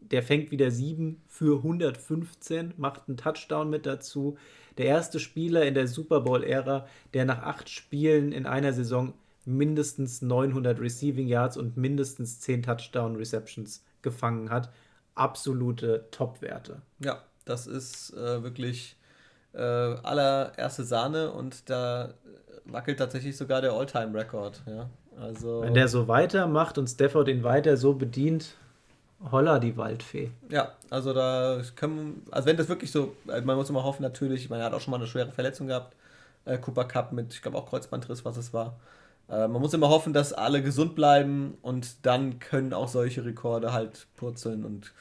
Der fängt wieder 7 für 115, macht einen Touchdown mit dazu. Der erste Spieler in der Super Bowl-Ära, der nach acht Spielen in einer Saison mindestens 900 Receiving Yards und mindestens 10 Touchdown Receptions gefangen hat. Absolute Top-Werte. Ja, das ist äh, wirklich äh, allererste Sahne und da wackelt tatsächlich sogar der All-Time-Rekord. Ja? Also, Wenn der so weitermacht und Stafford ihn weiter so bedient, holla die Waldfee. Ja, also da können, also wenn das wirklich so, äh, man muss immer hoffen natürlich, man hat auch schon mal eine schwere Verletzung gehabt, äh, Cooper Cup mit, ich glaube auch Kreuzbandriss, was es war. Äh, man muss immer hoffen, dass alle gesund bleiben und dann können auch solche Rekorde halt purzeln und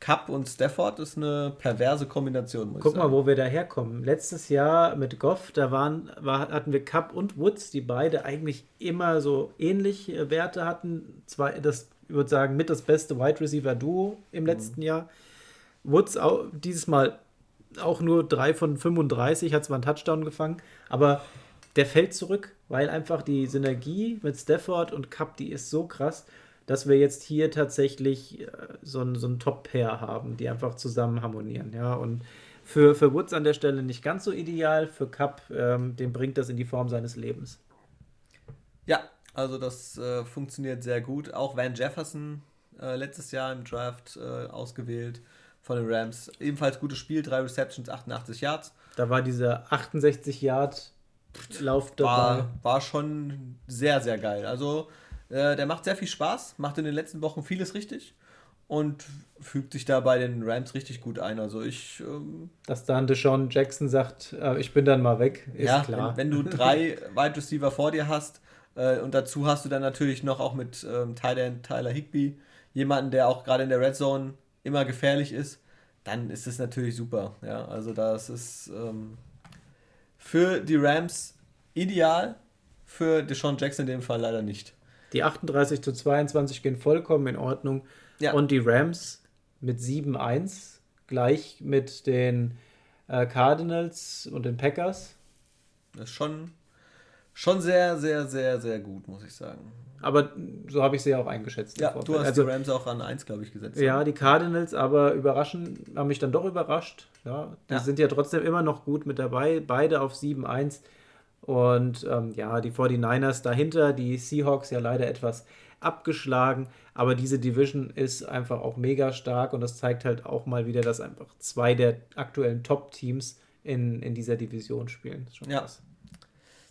Cup und Stafford ist eine perverse Kombination. Guck mal, wo wir da herkommen. Letztes Jahr mit Goff, da waren, war, hatten wir Cup und Woods, die beide eigentlich immer so ähnliche Werte hatten. Zwei, das, ich würde sagen, mit das beste Wide Receiver Duo im letzten mhm. Jahr. Woods auch, dieses Mal auch nur 3 von 35, hat zwar einen Touchdown gefangen, aber der fällt zurück, weil einfach die Synergie mit Stafford und Cup, die ist so krass, dass wir jetzt hier tatsächlich äh, so ein, so ein Top-Pair haben, die einfach zusammen harmonieren. Ja, und für, für Woods an der Stelle nicht ganz so ideal, für Cup, ähm, dem bringt das in die Form seines Lebens. Ja, also das äh, funktioniert sehr gut. Auch Van Jefferson äh, letztes Jahr im Draft äh, ausgewählt von den Rams. Ebenfalls gutes Spiel, drei Receptions, 88 Yards. Da war dieser 68 Yard Lauf dabei. War, war schon sehr, sehr geil. Also äh, der macht sehr viel Spaß, macht in den letzten Wochen vieles richtig und fügt sich da bei den Rams richtig gut ein. Also ich. Ähm, Dass dann Deshaun Jackson sagt, äh, ich bin dann mal weg, ist ja, klar. Wenn, wenn du drei Wide Receiver vor dir hast äh, und dazu hast du dann natürlich noch auch mit ähm, Tyler, Tyler Higby jemanden, der auch gerade in der Red Zone immer gefährlich ist, dann ist es natürlich super. Ja, also das ist ähm, für die Rams ideal, für Deshaun Jackson in dem Fall leider nicht. Die 38 zu 22 gehen vollkommen in Ordnung. Ja. Und die Rams mit 7-1 gleich mit den äh, Cardinals und den Packers. Das ist schon, schon sehr, sehr, sehr, sehr gut, muss ich sagen. Aber so habe ich sie auch eingeschätzt. Ja, du hast also, die Rams auch an 1, glaube ich, gesetzt. Ja, die Cardinals aber überraschen, haben mich dann doch überrascht. Ja, die ja. sind ja trotzdem immer noch gut mit dabei. Beide auf 7-1. Und ähm, ja, die 49ers dahinter, die Seahawks ja leider etwas abgeschlagen. Aber diese Division ist einfach auch mega stark und das zeigt halt auch mal wieder, dass einfach zwei der aktuellen Top-Teams in, in dieser Division spielen. ja. Krass.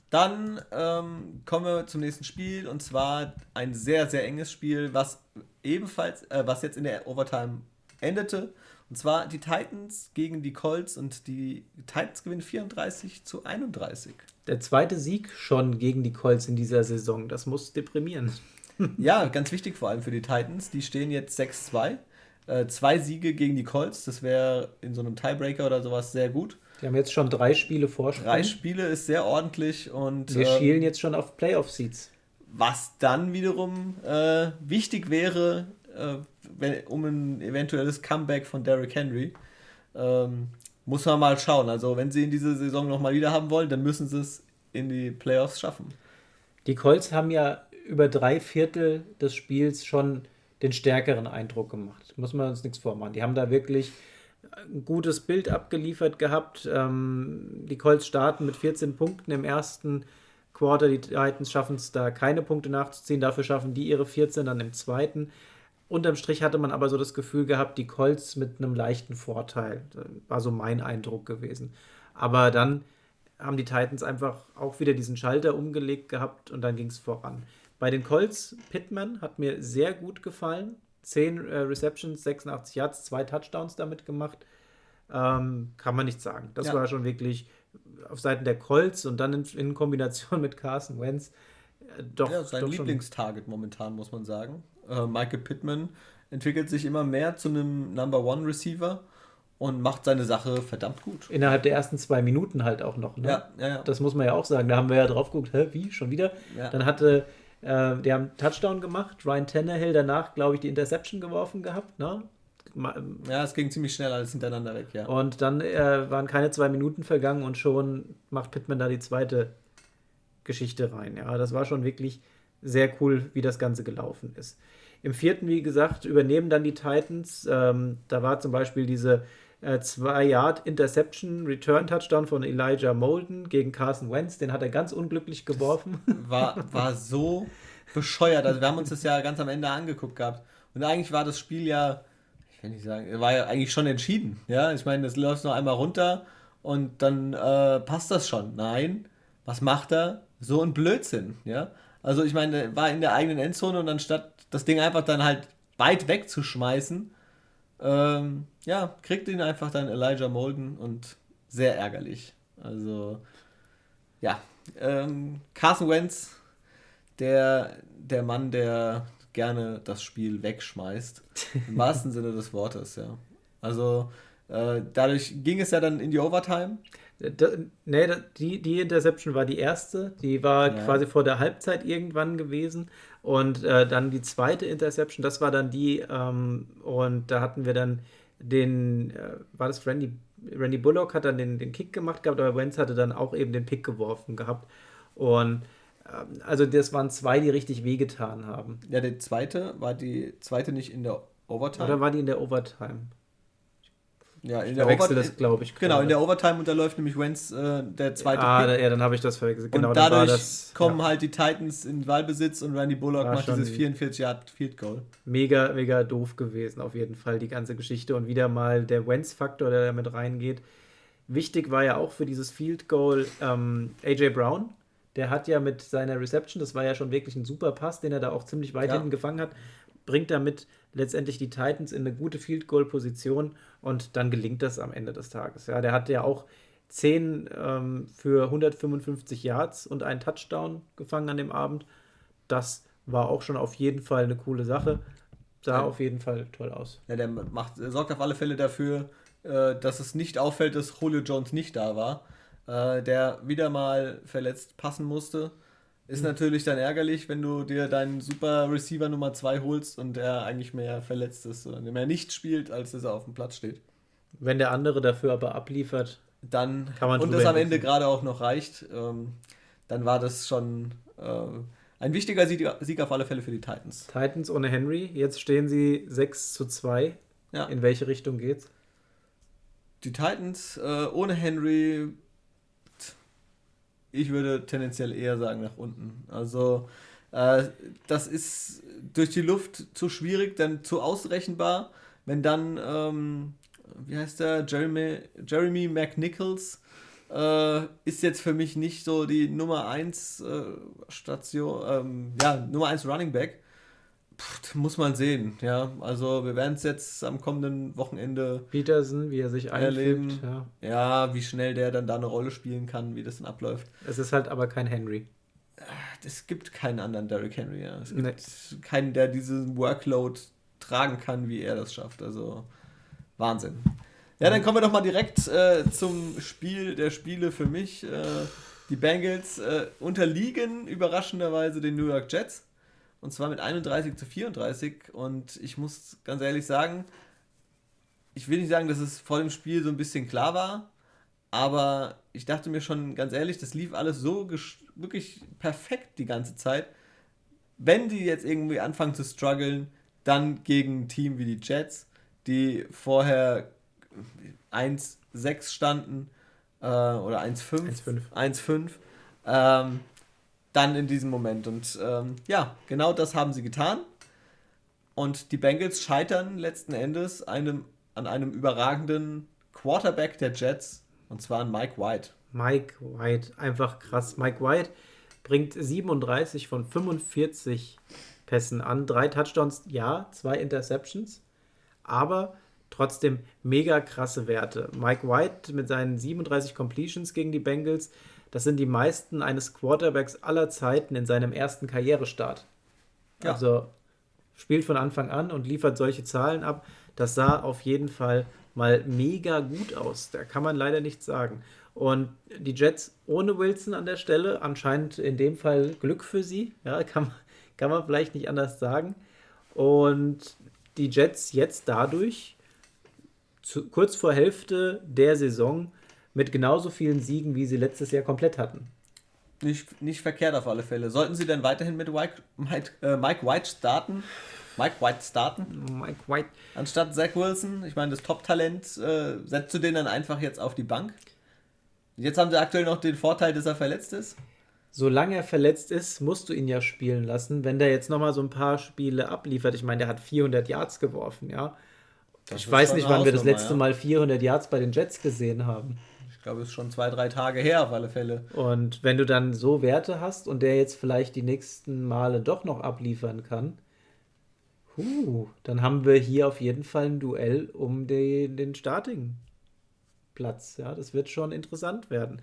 Dann ähm, kommen wir zum nächsten Spiel und zwar ein sehr, sehr enges Spiel, was ebenfalls, äh, was jetzt in der Overtime endete. Und zwar die Titans gegen die Colts und die Titans gewinnen 34 zu 31. Der zweite Sieg schon gegen die Colts in dieser Saison, das muss deprimieren. ja, ganz wichtig vor allem für die Titans. Die stehen jetzt 6-2. Äh, zwei Siege gegen die Colts, das wäre in so einem Tiebreaker oder sowas sehr gut. Die haben jetzt schon drei Spiele Vorsprung. Drei Spiele ist sehr ordentlich und. Wir ähm, schielen jetzt schon auf Playoff-Seeds. Was dann wiederum äh, wichtig wäre, äh, wenn, um ein eventuelles Comeback von Derrick Henry. Ähm, muss man mal schauen. Also, wenn sie in dieser Saison nochmal wieder haben wollen, dann müssen sie es in die Playoffs schaffen. Die Colts haben ja über drei Viertel des Spiels schon den stärkeren Eindruck gemacht. Muss man uns nichts vormachen. Die haben da wirklich ein gutes Bild abgeliefert gehabt. Ähm, die Colts starten mit 14 Punkten im ersten Quarter. Die Titans schaffen es da keine Punkte nachzuziehen. Dafür schaffen die ihre 14 dann im zweiten. Unterm Strich hatte man aber so das Gefühl gehabt, die Colts mit einem leichten Vorteil. Das war so mein Eindruck gewesen. Aber dann haben die Titans einfach auch wieder diesen Schalter umgelegt gehabt und dann ging es voran. Bei den Colts, Pittman hat mir sehr gut gefallen. 10 äh, Receptions, 86 Yards, zwei Touchdowns damit gemacht. Ähm, kann man nicht sagen. Das ja. war schon wirklich auf Seiten der Colts und dann in, in Kombination mit Carson Wentz äh, doch. Ja, sein doch Lieblingstarget momentan, muss man sagen. Äh, Michael Pittman entwickelt sich immer mehr zu einem Number One Receiver und macht seine Sache verdammt gut. Innerhalb der ersten zwei Minuten halt auch noch. Ne? Ja, ja, ja. Das muss man ja auch sagen. Da haben wir ja drauf geguckt, hä, wie, schon wieder? Ja. Dann hatte äh, die haben Touchdown gemacht. Ryan Tannehill danach, glaube ich, die Interception geworfen gehabt. Ne? Ja, es ging ziemlich schnell alles hintereinander weg, ja. Und dann äh, waren keine zwei Minuten vergangen und schon macht Pittman da die zweite Geschichte rein. Ja, das war schon wirklich sehr cool, wie das Ganze gelaufen ist. Im vierten, wie gesagt, übernehmen dann die Titans. Ähm, da war zum Beispiel diese äh, 2-Yard-Interception, Return-Touchdown von Elijah Molden gegen Carson Wentz. Den hat er ganz unglücklich geworfen. war, war so bescheuert. Also wir haben uns das ja ganz am Ende angeguckt gehabt. Und eigentlich war das Spiel ja, ich will nicht sagen, war ja eigentlich schon entschieden. Ja, ich meine, das läuft noch einmal runter und dann äh, passt das schon. Nein, was macht er? So ein Blödsinn, ja. Also ich meine, war in der eigenen Endzone und anstatt das Ding einfach dann halt weit wegzuschmeißen, ähm, ja, kriegt ihn einfach dann Elijah Molden und sehr ärgerlich. Also, ja, ähm, Carson Wentz, der, der Mann, der gerne das Spiel wegschmeißt, im wahrsten Sinne des Wortes, ja. Also, äh, dadurch ging es ja dann in die Overtime. Da, nee, die, die Interception war die erste. Die war ja. quasi vor der Halbzeit irgendwann gewesen. Und äh, dann die zweite Interception, das war dann die, ähm, und da hatten wir dann den, äh, war das Randy, Randy Bullock hat dann den, den Kick gemacht gehabt, aber Wentz hatte dann auch eben den Pick geworfen gehabt. Und ähm, also das waren zwei, die richtig wehgetan haben. Ja, der zweite, war die zweite nicht in der Overtime? Oder war die in der Overtime? Ja, in der Overtime. das, glaube ich. Genau, gerade. in der Overtime unterläuft nämlich Wentz äh, der zweite ah, Pick. ja, dann habe ich das verwechselt. Genau, und dadurch das, kommen ja. halt die Titans in Wahlbesitz und Randy Bullock War macht dieses 44 Yard Field Goal. Mega, mega doof gewesen, auf jeden Fall, die ganze Geschichte. Und wieder mal der Wentz-Faktor, der da mit reingeht. Wichtig war ja auch für dieses Field Goal ähm, AJ Brown. Der hat ja mit seiner Reception, das war ja schon wirklich ein super Pass, den er da auch ziemlich weit ja. hinten gefangen hat, bringt damit letztendlich die Titans in eine gute Field Goal Position und dann gelingt das am Ende des Tages. Ja, der hat ja auch 10 ähm, für 155 Yards und einen Touchdown gefangen an dem Abend. Das war auch schon auf jeden Fall eine coole Sache. Sah ja. auf jeden Fall toll aus. Ja, der macht, sorgt auf alle Fälle dafür, äh, dass es nicht auffällt, dass Julio Jones nicht da war, äh, der wieder mal verletzt passen musste. Ist natürlich dann ärgerlich, wenn du dir deinen super Receiver Nummer 2 holst und er eigentlich mehr verletzt ist oder mehr nicht spielt, als dass er auf dem Platz steht. Wenn der andere dafür aber abliefert, dann kann man und das am Ende gerade auch noch reicht, ähm, dann war das schon äh, ein wichtiger Sieg, Sieg, auf alle Fälle für die Titans. Titans ohne Henry, jetzt stehen sie 6 zu 2. Ja. In welche Richtung geht's? Die Titans äh, ohne Henry ich würde tendenziell eher sagen nach unten. Also äh, das ist durch die Luft zu schwierig, dann zu ausrechenbar. Wenn dann, ähm, wie heißt der, Jeremy, Jeremy McNichols äh, ist jetzt für mich nicht so die Nummer 1 äh, Station, ähm, ja, Nummer 1 Running Back. Pff, muss man sehen, ja. Also wir werden es jetzt am kommenden Wochenende Peterson, wie er sich erleben. Ja. ja, wie schnell der dann da eine Rolle spielen kann, wie das dann abläuft. Es ist halt aber kein Henry. Es gibt keinen anderen Derrick Henry, ja. Es gibt nee. keinen, der diesen Workload tragen kann, wie er das schafft. Also Wahnsinn. Ja, dann kommen wir doch mal direkt äh, zum Spiel der Spiele für mich. Äh, die Bengals äh, unterliegen überraschenderweise den New York Jets. Und zwar mit 31 zu 34. Und ich muss ganz ehrlich sagen, ich will nicht sagen, dass es vor dem Spiel so ein bisschen klar war, aber ich dachte mir schon ganz ehrlich, das lief alles so wirklich perfekt die ganze Zeit. Wenn die jetzt irgendwie anfangen zu strugglen, dann gegen ein Team wie die Jets, die vorher 1-6 standen äh, oder 1-5. 1-5. Ähm, dann in diesem Moment. Und ähm, ja, genau das haben sie getan. Und die Bengals scheitern letzten Endes einem, an einem überragenden Quarterback der Jets, und zwar an Mike White. Mike White, einfach krass. Mike White bringt 37 von 45 Pässen an, drei Touchdowns, ja, zwei Interceptions, aber trotzdem mega krasse Werte. Mike White mit seinen 37 Completions gegen die Bengals das sind die meisten eines Quarterbacks aller Zeiten in seinem ersten Karrierestart. Ja. Also spielt von Anfang an und liefert solche Zahlen ab. Das sah auf jeden Fall mal mega gut aus. Da kann man leider nichts sagen. Und die Jets ohne Wilson an der Stelle, anscheinend in dem Fall Glück für sie. Ja, kann, kann man vielleicht nicht anders sagen. Und die Jets jetzt dadurch zu, kurz vor Hälfte der Saison mit genauso vielen Siegen, wie sie letztes Jahr komplett hatten. Nicht, nicht verkehrt auf alle Fälle. Sollten sie denn weiterhin mit Mike, Mike, äh, Mike White starten? Mike White starten? Mike White. Anstatt Zach Wilson? Ich meine, das Top-Talent, äh, setzt du den dann einfach jetzt auf die Bank? Jetzt haben sie aktuell noch den Vorteil, dass er verletzt ist. Solange er verletzt ist, musst du ihn ja spielen lassen. Wenn der jetzt nochmal so ein paar Spiele abliefert, ich meine, der hat 400 Yards geworfen, ja. Das ich weiß nicht, wann wir das letzte ja. Mal 400 Yards bei den Jets gesehen haben. Ich glaube, es ist schon zwei, drei Tage her auf alle Fälle. Und wenn du dann so Werte hast und der jetzt vielleicht die nächsten Male doch noch abliefern kann, huh, dann haben wir hier auf jeden Fall ein Duell um den, den Starting-Platz. Ja, das wird schon interessant werden.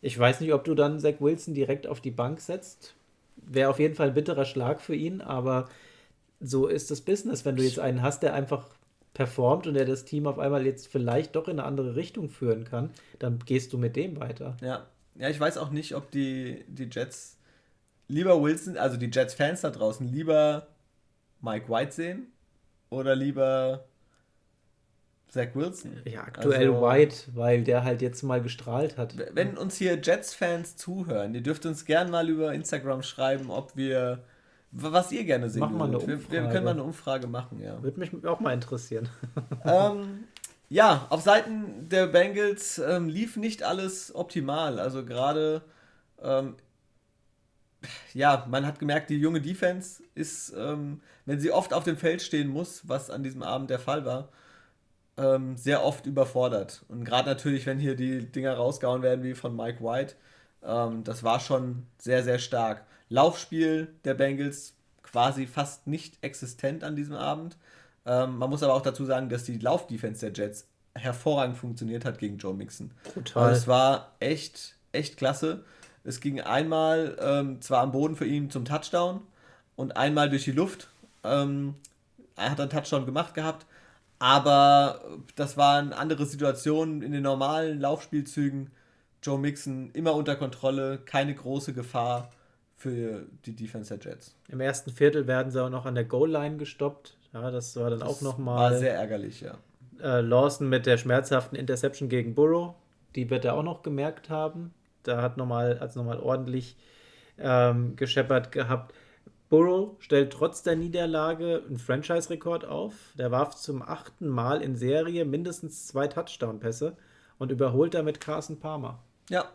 Ich weiß nicht, ob du dann Zach Wilson direkt auf die Bank setzt. Wäre auf jeden Fall ein bitterer Schlag für ihn, aber so ist das Business. Wenn du jetzt einen hast, der einfach performt und der das Team auf einmal jetzt vielleicht doch in eine andere Richtung führen kann, dann gehst du mit dem weiter. Ja, ja ich weiß auch nicht, ob die, die Jets lieber Wilson, also die Jets-Fans da draußen, lieber Mike White sehen oder lieber Zach Wilson. Ja, aktuell also, White, weil der halt jetzt mal gestrahlt hat. Wenn uns hier Jets-Fans zuhören, ihr dürft uns gern mal über Instagram schreiben, ob wir was ihr gerne sehen Mach würdet. Wir, wir, können mal eine Umfrage machen, ja. Würde mich auch mal interessieren. ähm, ja, auf Seiten der Bengals ähm, lief nicht alles optimal. Also gerade, ähm, ja, man hat gemerkt, die junge Defense ist, ähm, wenn sie oft auf dem Feld stehen muss, was an diesem Abend der Fall war, ähm, sehr oft überfordert. Und gerade natürlich, wenn hier die Dinger rausgehauen werden wie von Mike White, ähm, das war schon sehr, sehr stark. Laufspiel der Bengals quasi fast nicht existent an diesem Abend. Ähm, man muss aber auch dazu sagen, dass die Laufdefense der Jets hervorragend funktioniert hat gegen Joe Mixon. Total. Also es war echt, echt klasse. Es ging einmal ähm, zwar am Boden für ihn zum Touchdown und einmal durch die Luft. Ähm, er hat einen Touchdown gemacht gehabt, aber das waren andere Situationen in den normalen Laufspielzügen. Joe Mixon immer unter Kontrolle, keine große Gefahr für die Defense der Jets. Im ersten Viertel werden sie auch noch an der Goal-Line gestoppt. Ja, das war dann das auch nochmal. War sehr ärgerlich, ja. Äh, Lawson mit der schmerzhaften Interception gegen Burrow, die wird er auch noch gemerkt haben. Da hat nochmal, als nochmal ordentlich ähm, gescheppert gehabt. Burrow stellt trotz der Niederlage einen Franchise-Rekord auf. Der warf zum achten Mal in Serie mindestens zwei Touchdown-Pässe und überholt damit Carson Palmer. Ja.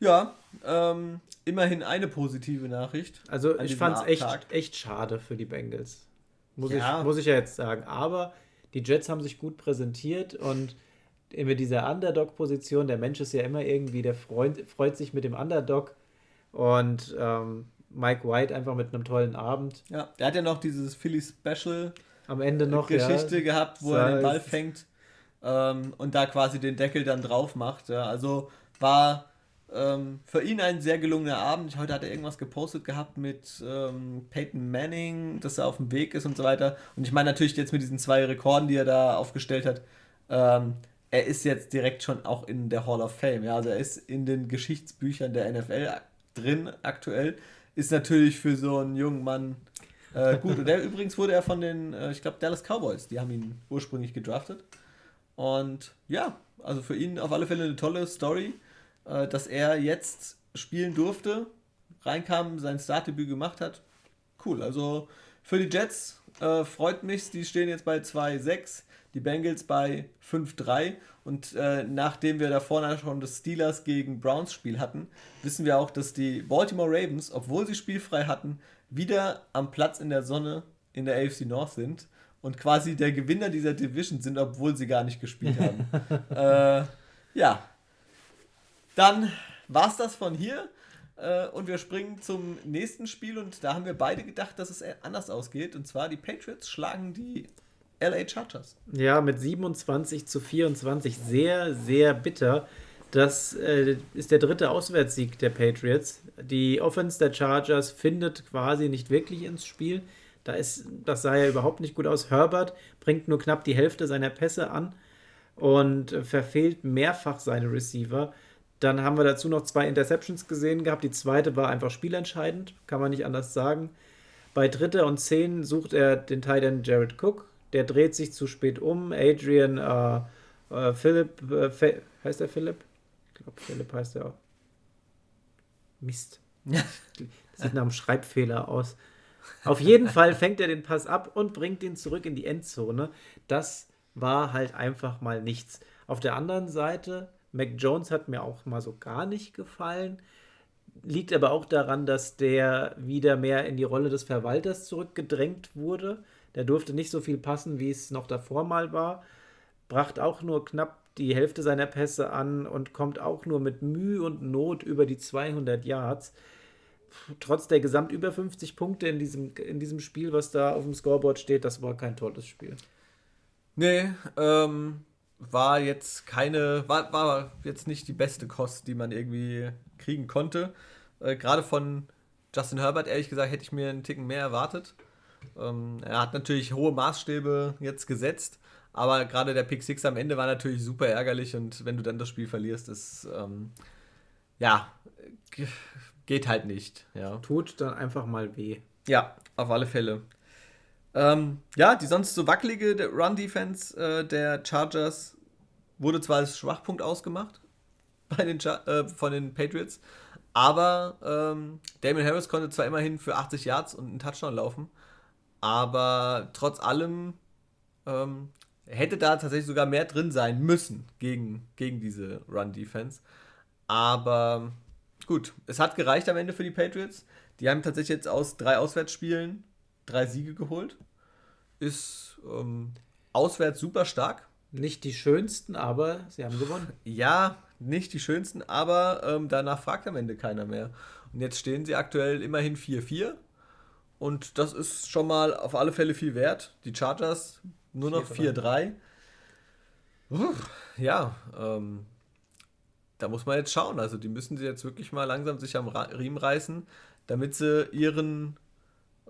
Ja, ähm, immerhin eine positive Nachricht. Also ich fand es echt, echt schade für die Bengals. Muss, ja. ich, muss ich ja jetzt sagen. Aber die Jets haben sich gut präsentiert und immer dieser Underdog-Position, der Mensch ist ja immer irgendwie, der freut, freut sich mit dem Underdog und ähm, Mike White einfach mit einem tollen Abend. Ja, der hat ja noch dieses Philly Special am Ende noch Geschichte ja, gehabt, wo er den Ball fängt ähm, und da quasi den Deckel dann drauf macht. Ja. Also war ähm, für ihn ein sehr gelungener Abend. Heute hat er irgendwas gepostet gehabt mit ähm, Peyton Manning, dass er auf dem Weg ist und so weiter. Und ich meine natürlich jetzt mit diesen zwei Rekorden, die er da aufgestellt hat, ähm, er ist jetzt direkt schon auch in der Hall of Fame. Ja? Also er ist in den Geschichtsbüchern der NFL drin aktuell. Ist natürlich für so einen jungen Mann äh, gut. Und der übrigens wurde er von den, äh, ich glaube, Dallas Cowboys, die haben ihn ursprünglich gedraftet. Und ja, also für ihn auf alle Fälle eine tolle Story, äh, dass er jetzt spielen durfte, reinkam, sein Startdebüt gemacht hat. Cool, also für die Jets äh, freut mich, die stehen jetzt bei 2-6, die Bengals bei 5-3 und äh, nachdem wir da vorne schon das Steelers gegen Browns Spiel hatten, wissen wir auch, dass die Baltimore Ravens, obwohl sie spielfrei hatten, wieder am Platz in der Sonne in der AFC North sind und quasi der Gewinner dieser Division sind, obwohl sie gar nicht gespielt haben. äh, ja, dann war es das von hier äh, und wir springen zum nächsten Spiel und da haben wir beide gedacht, dass es anders ausgeht und zwar die Patriots schlagen die LA Chargers. Ja, mit 27 zu 24 sehr, sehr bitter. Das äh, ist der dritte Auswärtssieg der Patriots. Die Offense der Chargers findet quasi nicht wirklich ins Spiel. Da ist, das sah ja überhaupt nicht gut aus. Herbert bringt nur knapp die Hälfte seiner Pässe an und verfehlt mehrfach seine Receiver. Dann haben wir dazu noch zwei Interceptions gesehen gehabt. Die zweite war einfach spielentscheidend, kann man nicht anders sagen. Bei Dritter und Zehn sucht er den Titan Jared Cook. Der dreht sich zu spät um. Adrian äh, äh, Philipp, äh, heißt er Philipp? Ich glaube, Philipp heißt er auch. Mist. Das sieht nach einem Schreibfehler aus. Auf jeden Fall fängt er den Pass ab und bringt ihn zurück in die Endzone. Das war halt einfach mal nichts. Auf der anderen Seite, Mac Jones hat mir auch mal so gar nicht gefallen. Liegt aber auch daran, dass der wieder mehr in die Rolle des Verwalters zurückgedrängt wurde. Der durfte nicht so viel passen, wie es noch davor mal war. Bracht auch nur knapp die Hälfte seiner Pässe an und kommt auch nur mit Mühe und Not über die 200 Yards trotz der gesamt über 50 Punkte in diesem, in diesem Spiel, was da auf dem Scoreboard steht, das war kein tolles Spiel. Nee, ähm, war jetzt keine, war, war jetzt nicht die beste Kost, die man irgendwie kriegen konnte. Äh, Gerade von Justin Herbert, ehrlich gesagt, hätte ich mir einen Ticken mehr erwartet. Ähm, er hat natürlich hohe Maßstäbe jetzt gesetzt, aber gerade der Pick 6 am Ende war natürlich super ärgerlich und wenn du dann das Spiel verlierst, ist ähm, ja geht halt nicht. Ja. Tut dann einfach mal weh. Ja, auf alle Fälle. Ähm, ja, die sonst so wackelige Run-Defense äh, der Chargers wurde zwar als Schwachpunkt ausgemacht bei den äh, von den Patriots, aber ähm, Damon Harris konnte zwar immerhin für 80 Yards und einen Touchdown laufen, aber trotz allem ähm, hätte da tatsächlich sogar mehr drin sein müssen gegen, gegen diese Run-Defense. Aber gut, es hat gereicht am Ende für die Patriots. Die haben tatsächlich jetzt aus drei Auswärtsspielen drei Siege geholt. Ist ähm, auswärts super stark. Nicht die schönsten, aber sie haben gewonnen. Ja, nicht die schönsten, aber ähm, danach fragt am Ende keiner mehr. Und jetzt stehen sie aktuell immerhin 4-4. Und das ist schon mal auf alle Fälle viel wert. Die Chargers nur noch 4-3. Ja, ähm, da muss man jetzt schauen. Also die müssen sie jetzt wirklich mal langsam sich am Riemen reißen, damit sie ihren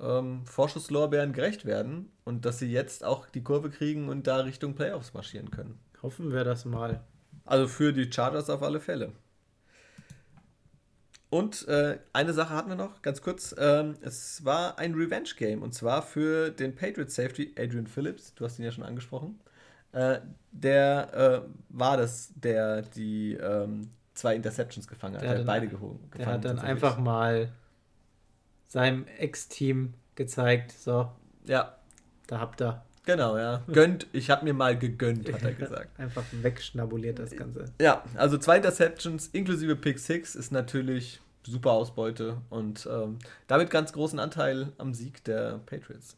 ähm, Vorschusslorbeeren gerecht werden und dass sie jetzt auch die Kurve kriegen und da Richtung Playoffs marschieren können. Hoffen wir das mal. Also für die Chargers auf alle Fälle. Und äh, eine Sache hatten wir noch, ganz kurz. Ähm, es war ein Revenge-Game und zwar für den Patriot Safety Adrian Phillips. Du hast ihn ja schon angesprochen. Äh, der äh, war das, der die ähm, zwei Interceptions gefangen hat. Der, der hat beide gefangen. Der hat dann einfach mal seinem Ex-Team gezeigt, so. Ja. Da habt ihr. Genau, ja. Gönnt, ich habe mir mal gegönnt, hat er gesagt. Einfach wegschnabuliert das Ganze. Ja, also zwei Interceptions inklusive Pick 6 ist natürlich super Ausbeute und ähm, damit ganz großen Anteil am Sieg der Patriots.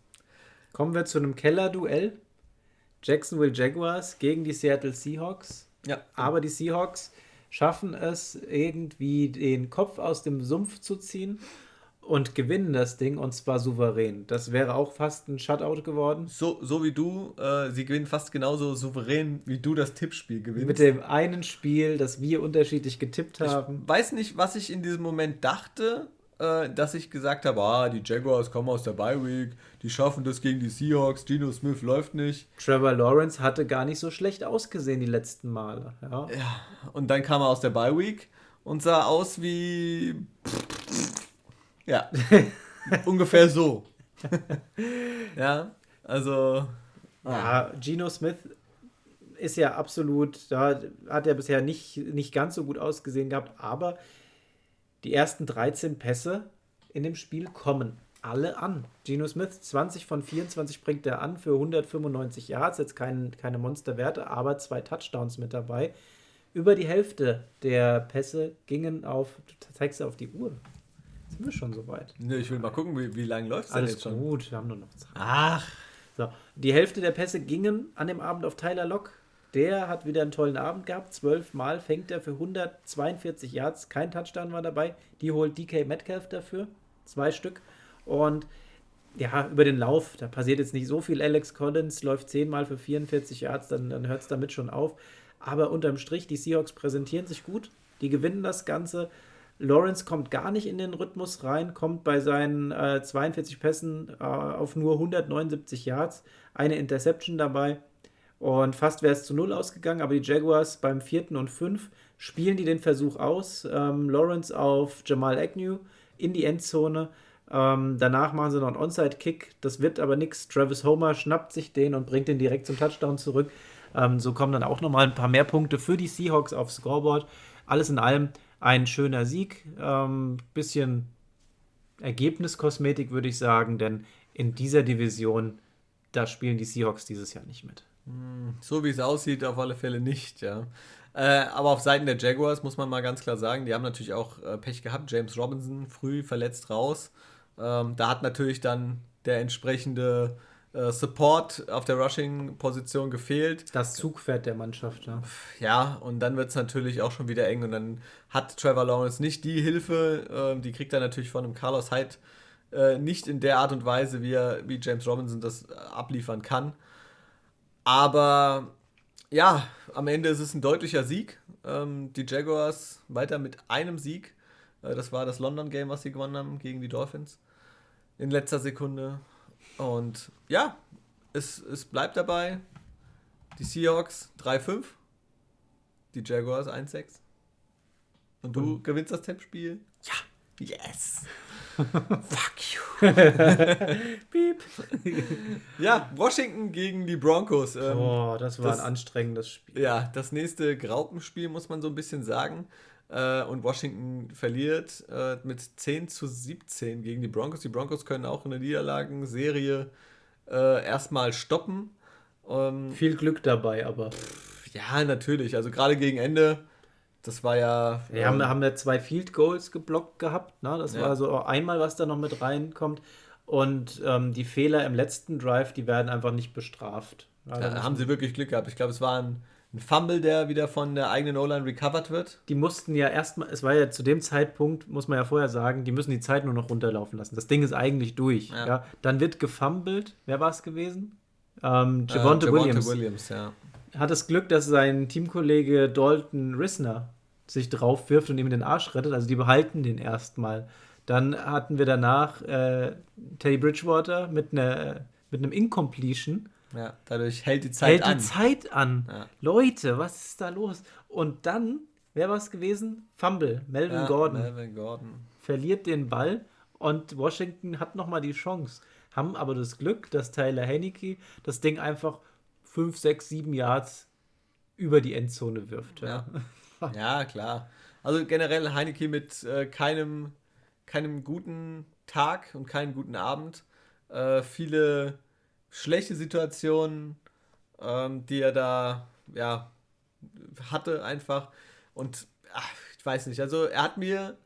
Kommen wir zu einem Keller-Duell. Jacksonville Jaguars gegen die Seattle Seahawks. Ja. Aber die Seahawks schaffen es irgendwie den Kopf aus dem Sumpf zu ziehen und gewinnen das Ding und zwar souverän. Das wäre auch fast ein Shutout geworden. So, so wie du, äh, sie gewinnen fast genauso souverän, wie du das Tippspiel gewinnst. Mit dem einen Spiel, das wir unterschiedlich getippt haben. Ich weiß nicht, was ich in diesem Moment dachte, äh, dass ich gesagt habe, ah, die Jaguars kommen aus der Bye Week, die schaffen das gegen die Seahawks, Gino Smith läuft nicht. Trevor Lawrence hatte gar nicht so schlecht ausgesehen die letzten Male. Ja, ja und dann kam er aus der Bye Week und sah aus wie ja. Ungefähr so. ja, also. Ja, Geno Smith ist ja absolut, da hat er bisher nicht, nicht ganz so gut ausgesehen gehabt, aber die ersten 13 Pässe in dem Spiel kommen alle an. Geno Smith, 20 von 24 bringt er an für 195 Yards, jetzt kein, keine Monsterwerte, aber zwei Touchdowns mit dabei. Über die Hälfte der Pässe gingen auf, du zeigst auf die Uhr, sind wir schon soweit? Ne, ich will mal gucken, wie, wie lange läuft es denn jetzt schon? Alles gut, wir haben nur noch Zeit. Ach. So, die Hälfte der Pässe gingen an dem Abend auf Tyler Lock. Der hat wieder einen tollen Abend gehabt. Zwölf Mal fängt er für 142 Yards. Kein Touchdown war dabei. Die holt DK Metcalf dafür. Zwei Stück. Und ja, über den Lauf, da passiert jetzt nicht so viel. Alex Collins läuft zehnmal für 44 Yards, dann, dann hört es damit schon auf. Aber unterm Strich, die Seahawks präsentieren sich gut. Die gewinnen das Ganze. Lawrence kommt gar nicht in den Rhythmus rein, kommt bei seinen äh, 42 Pässen äh, auf nur 179 Yards, eine Interception dabei und fast wäre es zu null ausgegangen, aber die Jaguars beim vierten und fünf spielen die den Versuch aus. Ähm, Lawrence auf Jamal Agnew in die Endzone. Ähm, danach machen sie noch einen Onside-Kick. Das wird aber nichts. Travis Homer schnappt sich den und bringt den direkt zum Touchdown zurück. Ähm, so kommen dann auch nochmal ein paar mehr Punkte für die Seahawks aufs Scoreboard. Alles in allem ein schöner Sieg. Ähm, bisschen Ergebniskosmetik würde ich sagen, denn in dieser Division, da spielen die Seahawks dieses Jahr nicht mit. Hm, so wie es aussieht, auf alle Fälle nicht, ja. Äh, aber auf Seiten der Jaguars muss man mal ganz klar sagen, die haben natürlich auch äh, Pech gehabt. James Robinson früh verletzt raus. Ähm, da hat natürlich dann der entsprechende Support auf der Rushing-Position gefehlt. Das Zugpferd der Mannschaft, ja. Ja, und dann wird es natürlich auch schon wieder eng und dann hat Trevor Lawrence nicht die Hilfe, äh, die kriegt er natürlich von einem Carlos Hyde äh, nicht in der Art und Weise, wie, er, wie James Robinson das äh, abliefern kann. Aber ja, am Ende ist es ein deutlicher Sieg. Ähm, die Jaguars weiter mit einem Sieg. Äh, das war das London Game, was sie gewonnen haben gegen die Dolphins. In letzter Sekunde. Und ja, es, es bleibt dabei. Die Seahawks 3-5. Die Jaguars 1-6. Und du gewinnst das Tippspiel? Ja. Yes. Fuck you. Piep. ja, Washington gegen die Broncos. Ähm, oh, das war das, ein anstrengendes Spiel. Ja, das nächste Graupenspiel, muss man so ein bisschen sagen. Äh, und Washington verliert äh, mit 10 zu 17 gegen die Broncos. Die Broncos können auch in der Niederlagenserie äh, erstmal stoppen. Ähm, Viel Glück dabei, aber. Ja, natürlich. Also gerade gegen Ende, das war ja. Wir ähm, haben, haben ja zwei Field Goals geblockt gehabt. Ne? Das ja. war so einmal, was da noch mit reinkommt. Und ähm, die Fehler im letzten Drive, die werden einfach nicht bestraft. Also da haben sie wirklich Glück gehabt. Ich glaube, es war ein, Fumble, der wieder von der eigenen O-Line recovered wird. Die mussten ja erstmal, es war ja zu dem Zeitpunkt, muss man ja vorher sagen, die müssen die Zeit nur noch runterlaufen lassen. Das Ding ist eigentlich durch. Ja. ja. Dann wird gefummelt. Wer war es gewesen? Ähm, Javonte, äh, Williams. Williams ja. Hat das Glück, dass sein Teamkollege Dalton Rissner sich drauf wirft und ihm den Arsch rettet. Also die behalten den erstmal. Dann hatten wir danach äh, Teddy Bridgewater mit, ne, mit einem Incompletion. Ja, dadurch hält die Zeit hält an. Hält die Zeit an. Ja. Leute, was ist da los? Und dann, wer war es gewesen? Fumble, Melvin ja, Gordon. Melvin Gordon. Verliert den Ball und Washington hat nochmal die Chance. Haben aber das Glück, dass Tyler Haneke das Ding einfach 5, 6, 7 Yards über die Endzone wirft. Ja, ja. ja klar. Also generell Heineke mit äh, keinem keinem guten Tag und keinen guten Abend. Äh, viele schlechte Situationen, ähm, die er da ja, hatte einfach. Und ach, ich weiß nicht, also er hat mir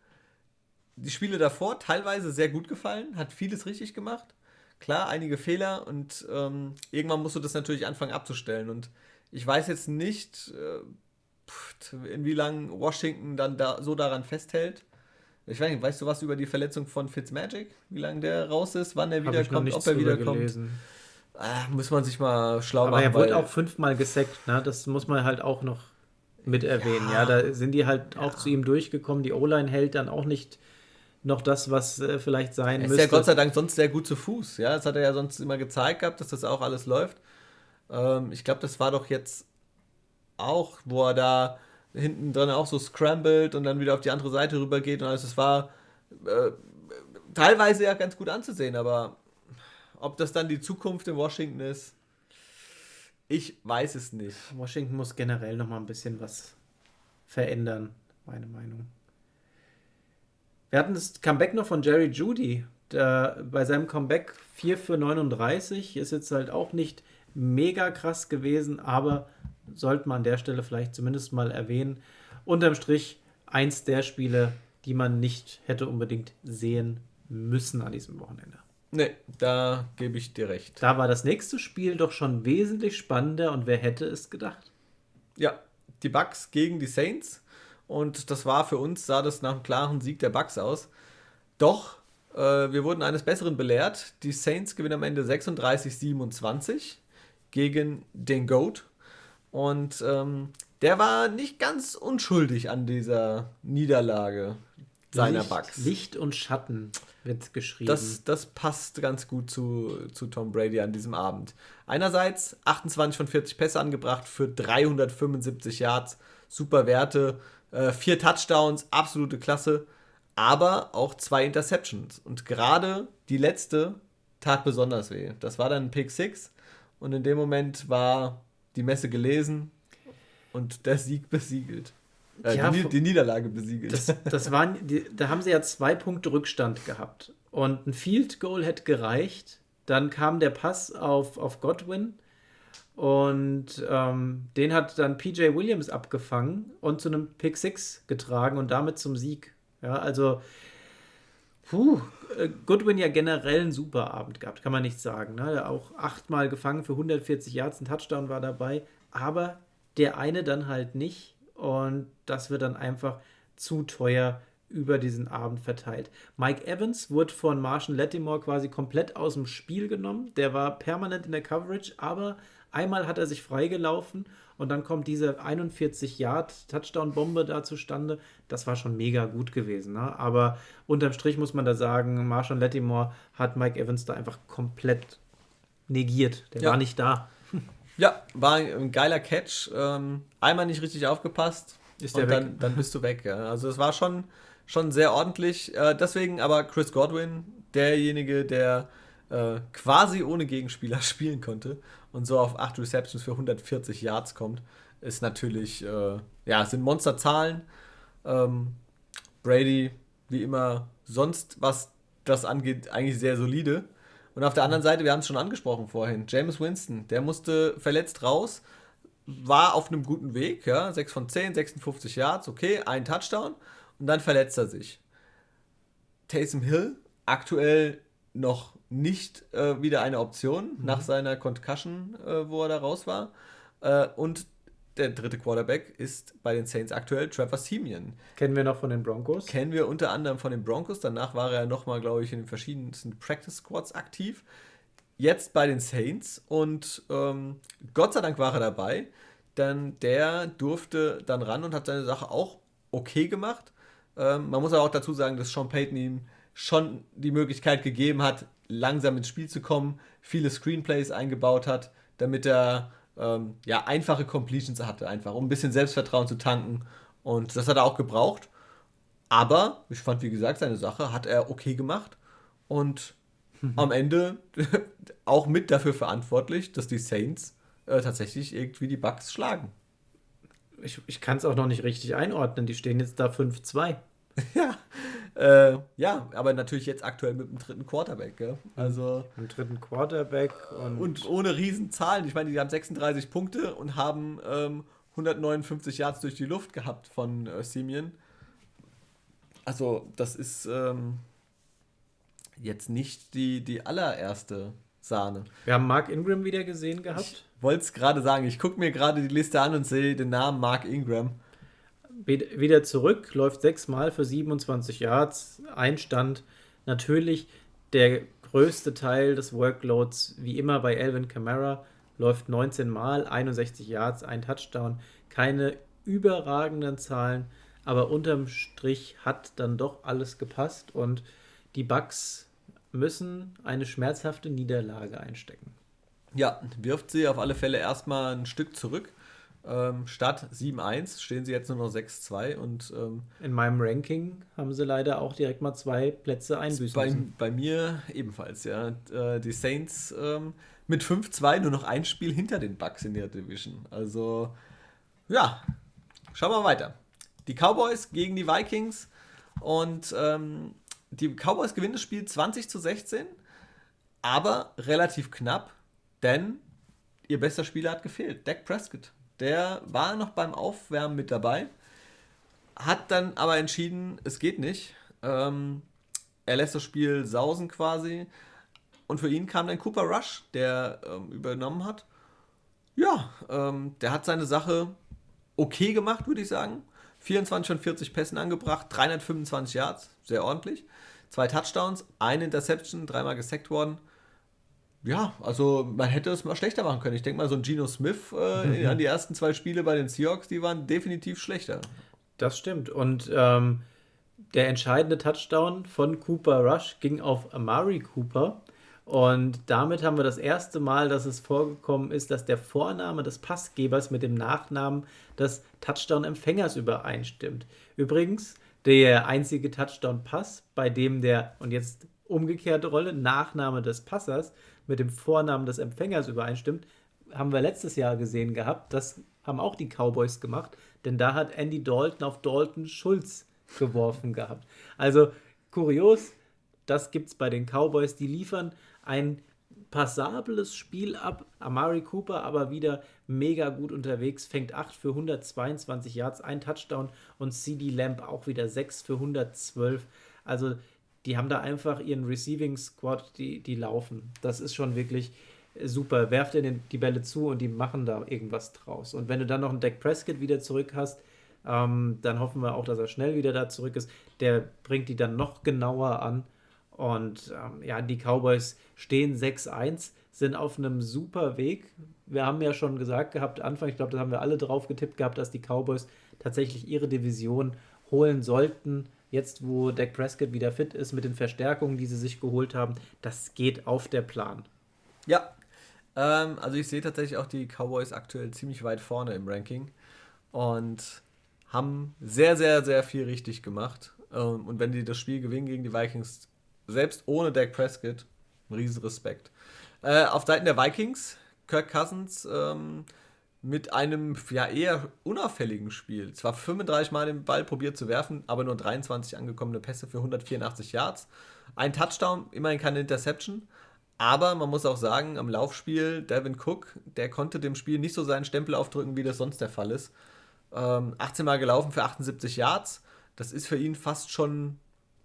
die Spiele davor teilweise sehr gut gefallen, hat vieles richtig gemacht. Klar, einige Fehler und ähm, irgendwann musst du das natürlich anfangen abzustellen. Und ich weiß jetzt nicht, äh, in wie lange Washington dann da so daran festhält. Ich weiß nicht, weißt du was über die Verletzung von Fitzmagic? Wie lange der raus ist, wann er wiederkommt, ob er wiederkommt? Ah, muss man sich mal schlau machen. Aber er wurde auch fünfmal gesackt, ne? Das muss man halt auch noch mit erwähnen. Ja, ja da sind die halt ja. auch zu ihm durchgekommen. Die O-Line hält dann auch nicht noch das, was äh, vielleicht sein er ist müsste. ja Gott sei Dank sonst sehr gut zu Fuß. Ja, das hat er ja sonst immer gezeigt gehabt, dass das auch alles läuft. Ähm, ich glaube, das war doch jetzt auch, wo er da hinten dran auch so scrambled und dann wieder auf die andere Seite rüber geht und alles. Das war äh, teilweise ja ganz gut anzusehen, aber ob das dann die Zukunft in Washington ist, ich weiß es nicht. Washington muss generell noch mal ein bisschen was verändern, meine Meinung. Wir hatten das Comeback noch von Jerry Judy. Der, bei seinem Comeback 4 für 39 ist jetzt halt auch nicht mega krass gewesen, aber sollte man an der Stelle vielleicht zumindest mal erwähnen. Unterm Strich eins der Spiele, die man nicht hätte unbedingt sehen müssen an diesem Wochenende. Nee, da gebe ich dir recht. Da war das nächste Spiel doch schon wesentlich spannender und wer hätte es gedacht? Ja, die Bucks gegen die Saints und das war für uns, sah das nach einem klaren Sieg der Bucks aus. Doch, äh, wir wurden eines Besseren belehrt. Die Saints gewinnen am Ende 36-27 gegen den GOAT und ähm, der war nicht ganz unschuldig an dieser Niederlage seiner Licht, Bugs. Licht und Schatten wird geschrieben. Das, das passt ganz gut zu, zu Tom Brady an diesem Abend. Einerseits 28 von 40 Pässe angebracht für 375 Yards, super Werte, äh, vier Touchdowns, absolute Klasse, aber auch zwei Interceptions. Und gerade die letzte tat besonders weh. Das war dann ein Pick 6 und in dem Moment war die Messe gelesen und der Sieg besiegelt. Äh, ja, die, die, Niederlage besiegelt. Das, das waren, die, da haben sie ja zwei Punkte Rückstand gehabt. Und ein Field Goal hätte gereicht. Dann kam der Pass auf, auf Godwin. Und ähm, den hat dann PJ Williams abgefangen und zu einem Pick 6 getragen und damit zum Sieg. Ja, also Puh, äh, Goodwin ja generell einen super Abend gehabt, kann man nicht sagen. Ne? Auch achtmal gefangen für 140 Yards, ein Touchdown war dabei, aber der eine dann halt nicht und das wird dann einfach zu teuer über diesen Abend verteilt. Mike Evans wurde von Marshall Lattimore quasi komplett aus dem Spiel genommen. Der war permanent in der Coverage, aber einmal hat er sich freigelaufen und dann kommt diese 41 Yard Touchdown-Bombe da zustande. Das war schon mega gut gewesen. Ne? Aber unterm Strich muss man da sagen, Marshall Lattimore hat Mike Evans da einfach komplett negiert. Der ja. war nicht da. Ja, war ein geiler Catch. Ähm, einmal nicht richtig aufgepasst Ist und dann, dann, bist du weg. Ja. Also es war schon, schon sehr ordentlich. Äh, deswegen aber Chris Godwin, derjenige, der äh, quasi ohne Gegenspieler spielen konnte und so auf 8 Receptions für 140 Yards kommt, ist natürlich, äh, ja, sind Monsterzahlen. Ähm, Brady, wie immer, sonst, was das angeht, eigentlich sehr solide. Und auf der anderen Seite, wir haben es schon angesprochen vorhin, James Winston, der musste verletzt raus, war auf einem guten Weg, ja, 6 von 10, 56 Yards, okay, ein Touchdown und dann verletzt er sich. Taysom Hill, aktuell noch nicht äh, wieder eine Option mhm. nach seiner Concussion, äh, wo er da raus war. Äh, und der dritte Quarterback ist bei den Saints aktuell Trevor Simeon. Kennen wir noch von den Broncos? Kennen wir unter anderem von den Broncos. Danach war er nochmal, glaube ich, in den verschiedensten Practice Squads aktiv. Jetzt bei den Saints und ähm, Gott sei Dank war er dabei, denn der durfte dann ran und hat seine Sache auch okay gemacht. Ähm, man muss aber auch dazu sagen, dass Sean Payton ihm schon die Möglichkeit gegeben hat, langsam ins Spiel zu kommen, viele Screenplays eingebaut hat, damit er ähm, ja, einfache Completions hatte, einfach, um ein bisschen Selbstvertrauen zu tanken. Und das hat er auch gebraucht. Aber ich fand, wie gesagt, seine Sache hat er okay gemacht. Und mhm. am Ende auch mit dafür verantwortlich, dass die Saints äh, tatsächlich irgendwie die Bugs schlagen. Ich, ich kann es auch noch nicht richtig einordnen. Die stehen jetzt da 5-2. ja, äh, ja, aber natürlich jetzt aktuell mit dem dritten Quarterback. Gell? Also mit dem dritten Quarterback und, und ohne Riesenzahlen. Ich meine, die haben 36 Punkte und haben ähm, 159 Yards durch die Luft gehabt von äh, Simeon. Also das ist ähm, jetzt nicht die, die allererste Sahne. Wir haben Mark Ingram wieder gesehen gehabt. Ich wollte es gerade sagen. Ich gucke mir gerade die Liste an und sehe den Namen Mark Ingram wieder zurück, läuft sechsmal für 27 Yards, Einstand. Natürlich der größte Teil des Workloads, wie immer bei Alvin Kamara, läuft 19 Mal, 61 Yards, ein Touchdown. Keine überragenden Zahlen, aber unterm Strich hat dann doch alles gepasst und die Bucks müssen eine schmerzhafte Niederlage einstecken. Ja, wirft sie auf alle Fälle erstmal ein Stück zurück. Ähm, statt 7-1 stehen sie jetzt nur noch 6-2 und ähm, in meinem Ranking haben sie leider auch direkt mal zwei Plätze einbüßen bei, müssen. Bei mir ebenfalls, ja. Äh, die Saints ähm, mit 5-2 nur noch ein Spiel hinter den Bucks in der Division. Also, ja, schauen wir weiter. Die Cowboys gegen die Vikings und ähm, die Cowboys gewinnen das Spiel 20 zu 16, aber relativ knapp, denn ihr bester Spieler hat gefehlt, Dak Prescott der war noch beim Aufwärmen mit dabei, hat dann aber entschieden, es geht nicht. Ähm, er lässt das Spiel sausen quasi. Und für ihn kam dann Cooper Rush, der ähm, übernommen hat. Ja, ähm, der hat seine Sache okay gemacht, würde ich sagen. 24 von 40 Pässen angebracht, 325 Yards, sehr ordentlich. Zwei Touchdowns, eine Interception, dreimal gesackt worden ja, also man hätte es mal schlechter machen können. Ich denke mal, so ein Geno Smith äh, mhm. an die ersten zwei Spiele bei den Seahawks, die waren definitiv schlechter. Das stimmt. Und ähm, der entscheidende Touchdown von Cooper Rush ging auf Amari Cooper. Und damit haben wir das erste Mal, dass es vorgekommen ist, dass der Vorname des Passgebers mit dem Nachnamen des Touchdown-Empfängers übereinstimmt. Übrigens, der einzige Touchdown-Pass, bei dem der, und jetzt umgekehrte Rolle, Nachname des Passers mit dem Vornamen des Empfängers übereinstimmt, haben wir letztes Jahr gesehen gehabt. Das haben auch die Cowboys gemacht, denn da hat Andy Dalton auf Dalton Schulz geworfen gehabt. Also kurios, das gibt es bei den Cowboys. Die liefern ein passables Spiel ab. Amari Cooper aber wieder mega gut unterwegs, fängt 8 für 122 Yards, ein Touchdown und CD Lamb auch wieder 6 für 112. Also die haben da einfach ihren Receiving Squad, die, die laufen. Das ist schon wirklich super. Werft ihnen die Bälle zu und die machen da irgendwas draus. Und wenn du dann noch einen Dak Prescott wieder zurück hast, ähm, dann hoffen wir auch, dass er schnell wieder da zurück ist. Der bringt die dann noch genauer an. Und ähm, ja, die Cowboys stehen 6-1, sind auf einem super Weg. Wir haben ja schon gesagt gehabt, Anfang, ich glaube, da haben wir alle drauf getippt gehabt, dass die Cowboys tatsächlich ihre Division holen sollten jetzt wo Dak Prescott wieder fit ist mit den Verstärkungen, die sie sich geholt haben, das geht auf der Plan. Ja, ähm, also ich sehe tatsächlich auch die Cowboys aktuell ziemlich weit vorne im Ranking und haben sehr, sehr, sehr viel richtig gemacht. Ähm, und wenn die das Spiel gewinnen gegen die Vikings, selbst ohne Dak Prescott, ein riesen Respekt. Äh, auf Seiten der Vikings, Kirk Cousins, ähm, mit einem ja eher unauffälligen Spiel. Zwar 35 Mal den Ball probiert zu werfen, aber nur 23 angekommene Pässe für 184 Yards. Ein Touchdown, immerhin keine Interception. Aber man muss auch sagen, am Laufspiel, Devin Cook, der konnte dem Spiel nicht so seinen Stempel aufdrücken, wie das sonst der Fall ist. Ähm, 18 Mal gelaufen für 78 Yards. Das ist für ihn fast schon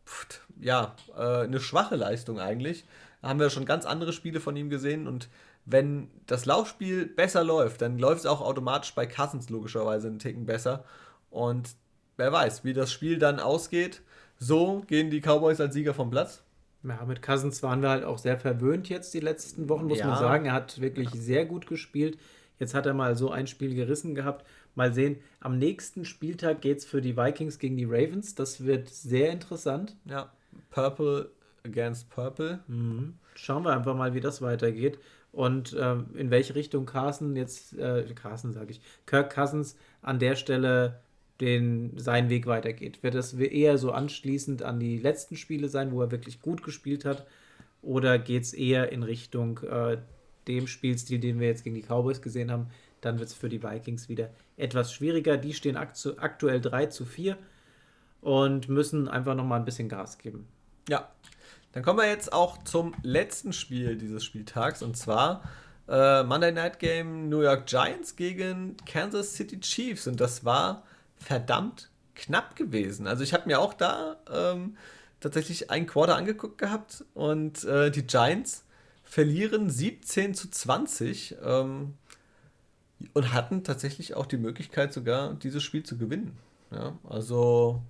pft, ja, äh, eine schwache Leistung eigentlich. Da haben wir schon ganz andere Spiele von ihm gesehen und wenn das Laufspiel besser läuft, dann läuft es auch automatisch bei Cousins logischerweise einen Ticken besser. Und wer weiß, wie das Spiel dann ausgeht. So gehen die Cowboys als Sieger vom Platz. Ja, mit Cousins waren wir halt auch sehr verwöhnt jetzt die letzten Wochen, muss ja. man sagen. Er hat wirklich sehr gut gespielt. Jetzt hat er mal so ein Spiel gerissen gehabt. Mal sehen, am nächsten Spieltag geht es für die Vikings gegen die Ravens. Das wird sehr interessant. Ja, Purple against Purple. Mhm. Schauen wir einfach mal, wie das weitergeht und ähm, in welche Richtung Carson jetzt, äh, Carson sage ich, Kirk Cousins an der Stelle den, seinen Weg weitergeht. Wird das eher so anschließend an die letzten Spiele sein, wo er wirklich gut gespielt hat, oder geht es eher in Richtung äh, dem Spielstil, den wir jetzt gegen die Cowboys gesehen haben? Dann wird es für die Vikings wieder etwas schwieriger. Die stehen aktuell 3 zu 4 und müssen einfach nochmal ein bisschen Gas geben. Ja, dann kommen wir jetzt auch zum letzten Spiel dieses Spieltags und zwar äh, Monday Night Game New York Giants gegen Kansas City Chiefs und das war verdammt knapp gewesen. Also ich habe mir auch da ähm, tatsächlich ein Quarter angeguckt gehabt und äh, die Giants verlieren 17 zu 20 ähm, und hatten tatsächlich auch die Möglichkeit sogar dieses Spiel zu gewinnen. Ja, also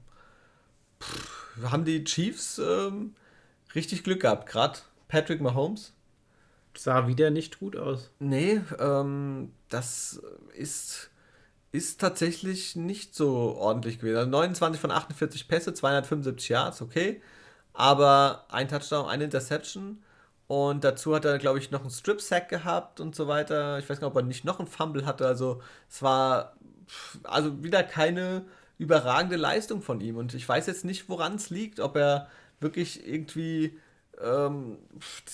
pff, haben die Chiefs ähm, richtig Glück gehabt. Gerade Patrick Mahomes. Sah wieder nicht gut aus. Nee, ähm, das ist, ist tatsächlich nicht so ordentlich gewesen. Also 29 von 48 Pässe, 275 Yards, okay. Aber ein Touchdown, eine Interception. Und dazu hat er, glaube ich, noch einen Strip-Sack gehabt und so weiter. Ich weiß nicht, ob er nicht noch einen Fumble hatte. Also es war also wieder keine überragende Leistung von ihm. Und ich weiß jetzt nicht, woran es liegt, ob er wirklich irgendwie, ähm,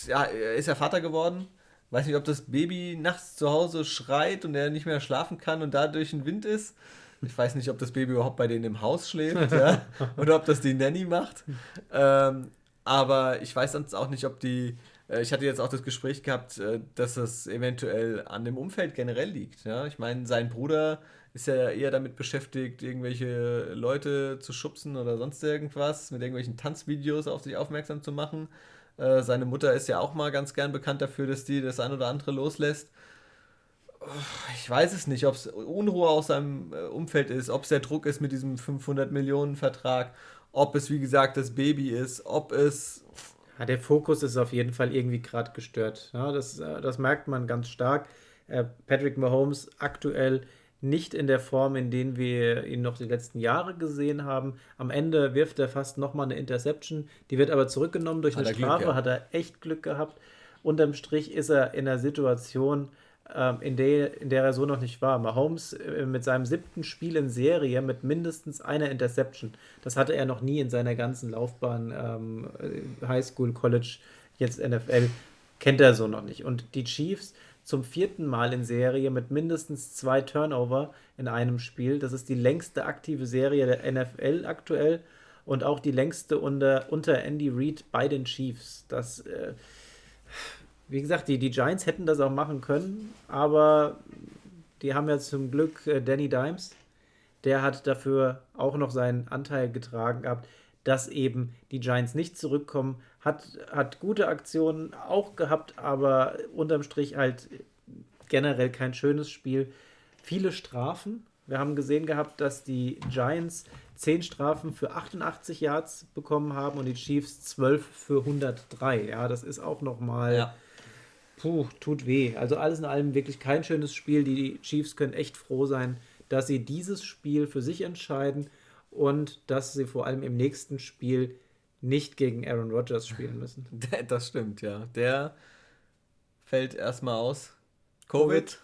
ja, er ist ja Vater geworden. Weiß nicht, ob das Baby nachts zu Hause schreit und er nicht mehr schlafen kann und dadurch ein Wind ist. Ich weiß nicht, ob das Baby überhaupt bei denen im Haus schläft, ja, oder ob das die Nanny macht. Ähm, aber ich weiß sonst auch nicht, ob die. Äh, ich hatte jetzt auch das Gespräch gehabt, äh, dass es eventuell an dem Umfeld generell liegt. Ja? Ich meine, sein Bruder ist ja eher damit beschäftigt, irgendwelche Leute zu schubsen oder sonst irgendwas, mit irgendwelchen Tanzvideos auf sich aufmerksam zu machen. Äh, seine Mutter ist ja auch mal ganz gern bekannt dafür, dass die das ein oder andere loslässt. Ich weiß es nicht, ob es Unruhe aus seinem äh, Umfeld ist, ob es der Druck ist mit diesem 500 Millionen Vertrag, ob es wie gesagt das Baby ist, ob es ja, der Fokus ist auf jeden Fall irgendwie gerade gestört. Ja, das, äh, das merkt man ganz stark. Äh, Patrick Mahomes aktuell nicht in der Form, in denen wir ihn noch die letzten Jahre gesehen haben. Am Ende wirft er fast nochmal eine Interception, die wird aber zurückgenommen durch hat eine Strafe, Glück, ja. hat er echt Glück gehabt. Unterm Strich ist er in einer Situation, ähm, in, der, in der er so noch nicht war. Mahomes äh, mit seinem siebten Spiel in Serie mit mindestens einer Interception. Das hatte er noch nie in seiner ganzen Laufbahn, ähm, High School, College, jetzt NFL, kennt er so noch nicht. Und die Chiefs zum vierten Mal in Serie mit mindestens zwei Turnover in einem Spiel. Das ist die längste aktive Serie der NFL aktuell und auch die längste unter, unter Andy Reid bei den Chiefs. Das, äh, wie gesagt, die, die Giants hätten das auch machen können, aber die haben ja zum Glück äh, Danny Dimes. Der hat dafür auch noch seinen Anteil getragen gehabt, dass eben die Giants nicht zurückkommen, hat, hat gute Aktionen auch gehabt, aber unterm Strich halt generell kein schönes Spiel. Viele Strafen. Wir haben gesehen gehabt, dass die Giants 10 Strafen für 88 Yards bekommen haben und die Chiefs 12 für 103. Ja, das ist auch nochmal. Ja. Puh, tut weh. Also alles in allem wirklich kein schönes Spiel. Die Chiefs können echt froh sein, dass sie dieses Spiel für sich entscheiden und dass sie vor allem im nächsten Spiel nicht gegen Aaron Rodgers spielen müssen. Das stimmt, ja. Der fällt erstmal aus. Covid. Covid.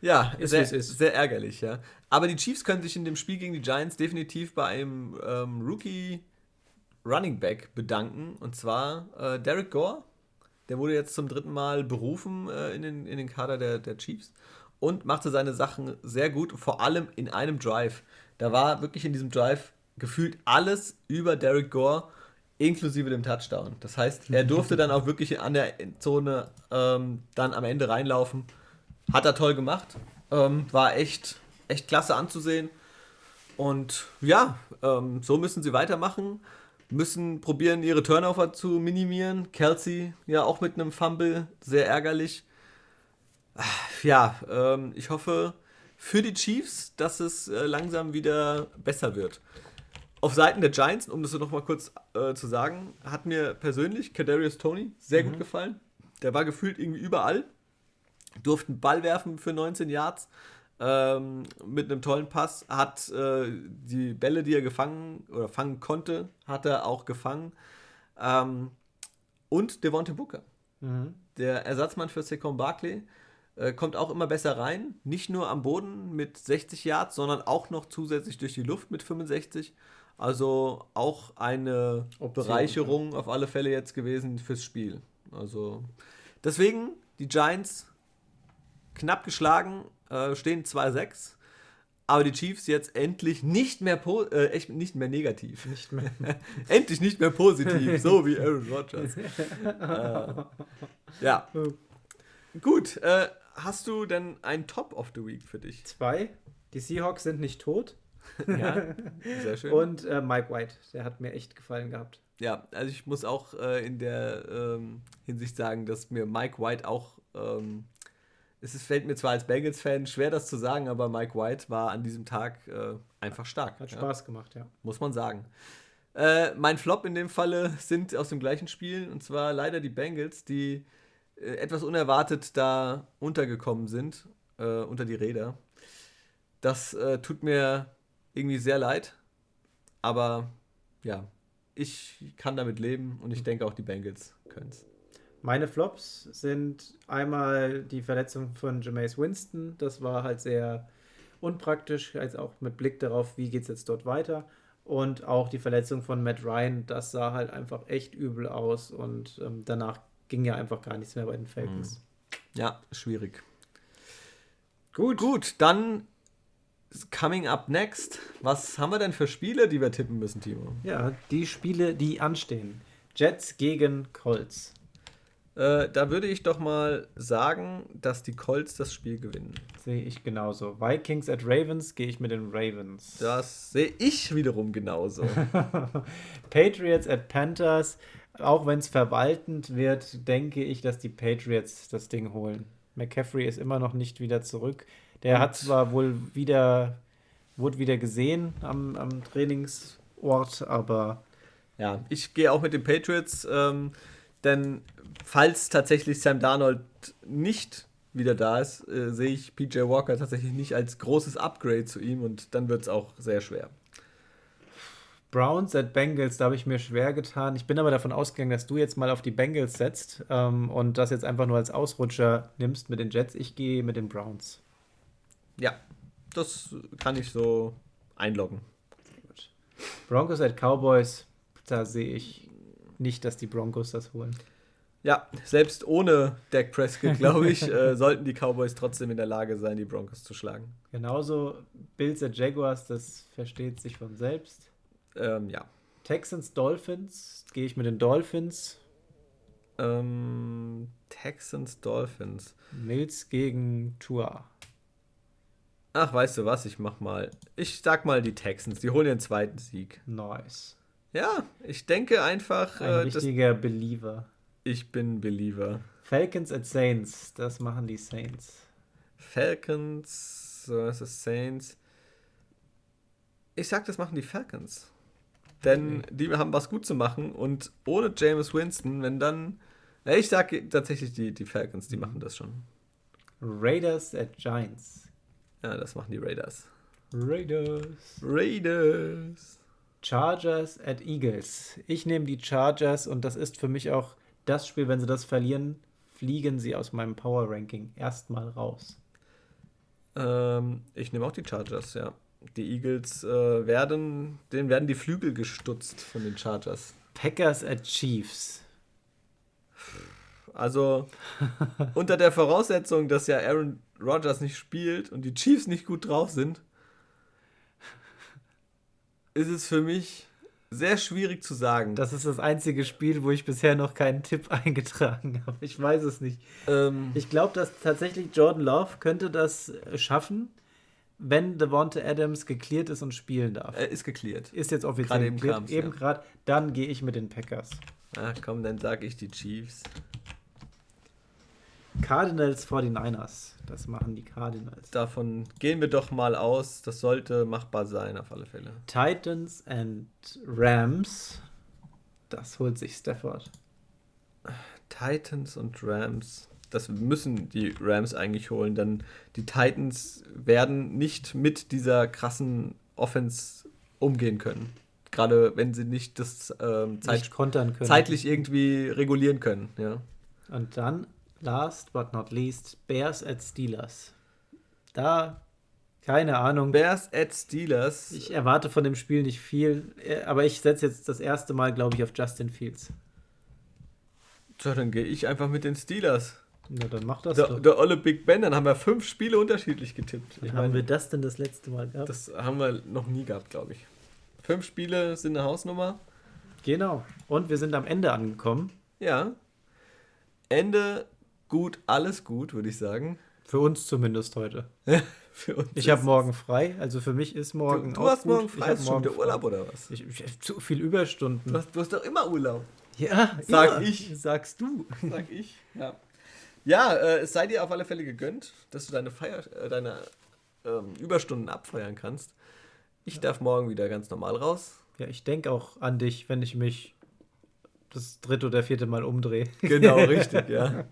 Ja, ist, sehr, ist. sehr ärgerlich, ja. Aber die Chiefs können sich in dem Spiel gegen die Giants definitiv bei einem ähm, Rookie Running Back bedanken. Und zwar äh, Derek Gore. Der wurde jetzt zum dritten Mal berufen äh, in, den, in den Kader der, der Chiefs und machte seine Sachen sehr gut, vor allem in einem Drive. Da war wirklich in diesem Drive gefühlt alles über Derek Gore inklusive dem Touchdown. Das heißt, er durfte dann auch wirklich an der Zone ähm, dann am Ende reinlaufen. Hat er toll gemacht. Ähm, war echt, echt klasse anzusehen. Und ja, ähm, so müssen sie weitermachen. Müssen probieren, ihre Turnover zu minimieren. Kelsey ja auch mit einem Fumble, sehr ärgerlich. Ja, ähm, ich hoffe für die Chiefs, dass es äh, langsam wieder besser wird. Auf Seiten der Giants, um das noch mal kurz äh, zu sagen, hat mir persönlich Kadarius Tony sehr mhm. gut gefallen. Der war gefühlt irgendwie überall. Durfte einen Ball werfen für 19 Yards ähm, mit einem tollen Pass. Hat äh, die Bälle, die er gefangen oder fangen konnte, hat er auch gefangen. Ähm, und Devonte Booker, mhm. der Ersatzmann für Saquon Barkley, äh, kommt auch immer besser rein. Nicht nur am Boden mit 60 Yards, sondern auch noch zusätzlich durch die Luft mit 65. Also auch eine Option, Bereicherung ja. auf alle Fälle jetzt gewesen fürs Spiel. Also deswegen die Giants knapp geschlagen, äh, stehen 2-6. Aber die Chiefs jetzt endlich nicht mehr, äh, echt nicht mehr negativ. Nicht mehr. endlich nicht mehr positiv, so wie Aaron Rodgers. äh, ja. Gut, äh, hast du denn ein Top of the Week für dich? Zwei. Die Seahawks sind nicht tot. ja, sehr schön. Und äh, Mike White, der hat mir echt gefallen gehabt. Ja, also ich muss auch äh, in der ähm, Hinsicht sagen, dass mir Mike White auch, ähm, es ist, fällt mir zwar als Bengals-Fan schwer, das zu sagen, aber Mike White war an diesem Tag äh, einfach stark. Hat Spaß ja. gemacht, ja. Muss man sagen. Äh, mein Flop in dem Falle sind aus dem gleichen Spiel und zwar leider die Bengals, die äh, etwas unerwartet da untergekommen sind, äh, unter die Räder. Das tut mir irgendwie sehr leid. Aber ja, ich kann damit leben und ich denke auch die Bengals können es. Meine Flops sind einmal die Verletzung von Jameis Winston. Das war halt sehr unpraktisch, als auch mit Blick darauf, wie geht es jetzt dort weiter. Und auch die Verletzung von Matt Ryan, das sah halt einfach echt übel aus. Und ähm, danach ging ja einfach gar nichts mehr bei den Falcons. Mhm. Ja, schwierig. Gut. Gut, dann Coming up next. Was haben wir denn für Spiele, die wir tippen müssen, Timo? Ja, die Spiele, die anstehen. Jets gegen Colts. Äh, da würde ich doch mal sagen, dass die Colts das Spiel gewinnen. Sehe ich genauso. Vikings at Ravens gehe ich mit den Ravens. Das sehe ich wiederum genauso. Patriots at Panthers. Auch wenn es verwaltend wird, denke ich, dass die Patriots das Ding holen. McCaffrey ist immer noch nicht wieder zurück. Der hat zwar wohl wieder, wurde wieder gesehen am, am Trainingsort, aber. Ja, ich gehe auch mit den Patriots, ähm, denn falls tatsächlich Sam Darnold nicht wieder da ist, äh, sehe ich PJ Walker tatsächlich nicht als großes Upgrade zu ihm und dann wird es auch sehr schwer. Browns at Bengals, da habe ich mir schwer getan. Ich bin aber davon ausgegangen, dass du jetzt mal auf die Bengals setzt ähm, und das jetzt einfach nur als Ausrutscher nimmst mit den Jets. Ich gehe mit den Browns. Ja, das kann ich so einloggen. Broncos at Cowboys, da sehe ich nicht, dass die Broncos das holen. Ja, selbst ohne Dak Prescott, glaube ich, äh, sollten die Cowboys trotzdem in der Lage sein, die Broncos zu schlagen. Genauso Bills at Jaguars, das versteht sich von selbst. Ähm, ja. Texans Dolphins, gehe ich mit den Dolphins. Ähm, Texans Dolphins. Mills gegen Tua. Ach, weißt du was? Ich mach mal. Ich sag mal die Texans. Die holen ihren zweiten Sieg. Nice. Ja, ich denke einfach. Ein äh, richtiger Believer. Ich bin Believer. Falcons at Saints. Das machen die Saints. Falcons versus Saints. Ich sag, das machen die Falcons. Denn die haben was gut zu machen und ohne James Winston, wenn dann. Ich sag tatsächlich die, die Falcons, die mhm. machen das schon. Raiders at Giants. Ja, das machen die Raiders. Raiders. Raiders. Chargers at Eagles. Ich nehme die Chargers und das ist für mich auch das Spiel, wenn sie das verlieren, fliegen sie aus meinem Power Ranking erstmal raus. Ähm, ich nehme auch die Chargers, ja. Die Eagles äh, werden, denen werden die Flügel gestutzt von den Chargers. Packers at Chiefs. Also unter der Voraussetzung, dass ja Aaron Rodgers nicht spielt und die Chiefs nicht gut drauf sind, ist es für mich sehr schwierig zu sagen. Das ist das einzige Spiel, wo ich bisher noch keinen Tipp eingetragen habe. Ich weiß es nicht. Ähm, Ich glaube, dass tatsächlich Jordan Love könnte das schaffen, wenn Devonta Adams geklärt ist und spielen darf. er ist geklärt. Ist jetzt offiziell Gerade eben geklärt, eben ja. gerade. Dann gehe ich mit den Packers. Ach komm, dann sag ich die Chiefs. Cardinals 49ers. Das machen die Cardinals. Davon gehen wir doch mal aus. Das sollte machbar sein, auf alle Fälle. Titans and Rams. Das holt sich Stafford. Titans und Rams. Das müssen die Rams eigentlich holen, denn die Titans werden nicht mit dieser krassen Offense umgehen können. Gerade wenn sie nicht das ähm, Zeit, Nicht zeitlich irgendwie regulieren können. Ja. Und dann, last but not least, Bears at Steelers. Da, keine Ahnung. Bears at Steelers. Ich erwarte von dem Spiel nicht viel, äh, aber ich setze jetzt das erste Mal, glaube ich, auf Justin Fields. Tja, dann gehe ich einfach mit den Steelers. Na, dann mach das Der, doch. der olle Big Ben, dann haben wir fünf Spiele unterschiedlich getippt. Wie Ich haben meine, wir das denn das letzte Mal gehabt? das haben wir noch nie gehabt, glaube ich. Fünf Spiele sind eine Hausnummer. genau. Und wir sind am Ende angekommen. Ja. Ende gut, alles gut, würde ich sagen. Für uns zumindest heute. Für uns Ich habe morgen frei, also für mich ist morgen Du, auch du hast gut. morgen Ich frei, hab ist schon morgen wieder Urlaub frei. oder was? Ich, ich hab zu viel Überstunden. Du hast, du hast doch immer Urlaub. Ja, Sag immer. ich. Sagst du. Sag ich. Ja. Ja, äh, es sei dir auf alle Fälle gegönnt, dass du deine, Feier, äh, deine ähm, Überstunden abfeiern kannst. Ich darf morgen wieder ganz normal raus. Ja, ich denke auch an dich, wenn ich mich das dritte oder vierte Mal umdrehe. Genau, richtig, ja.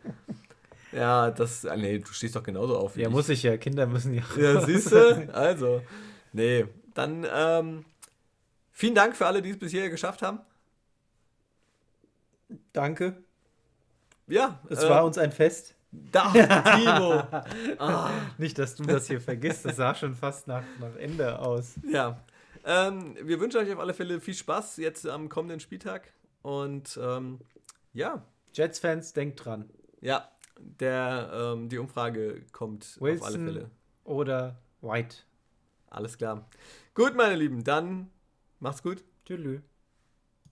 Ja, das. Ah, nee, du stehst doch genauso auf wie Ja, ich. muss ich ja. Kinder müssen ja. Ja, siehst du? Also, nee. Dann ähm, vielen Dank für alle, die es bis hierher geschafft haben. Danke. Ja, Es äh, war uns ein Fest. Da, Timo. ah, Nicht, dass du das hier vergisst. Das sah schon fast nach, nach Ende aus. ja. Ähm, wir wünschen euch auf alle Fälle viel Spaß jetzt am kommenden Spieltag. Und ähm, ja, Jets-Fans, denkt dran. ja, der, ähm, die Umfrage kommt auf alle Wilson Fälle. oder White. Alles klar. Gut, meine Lieben, dann macht's gut. Tschüss.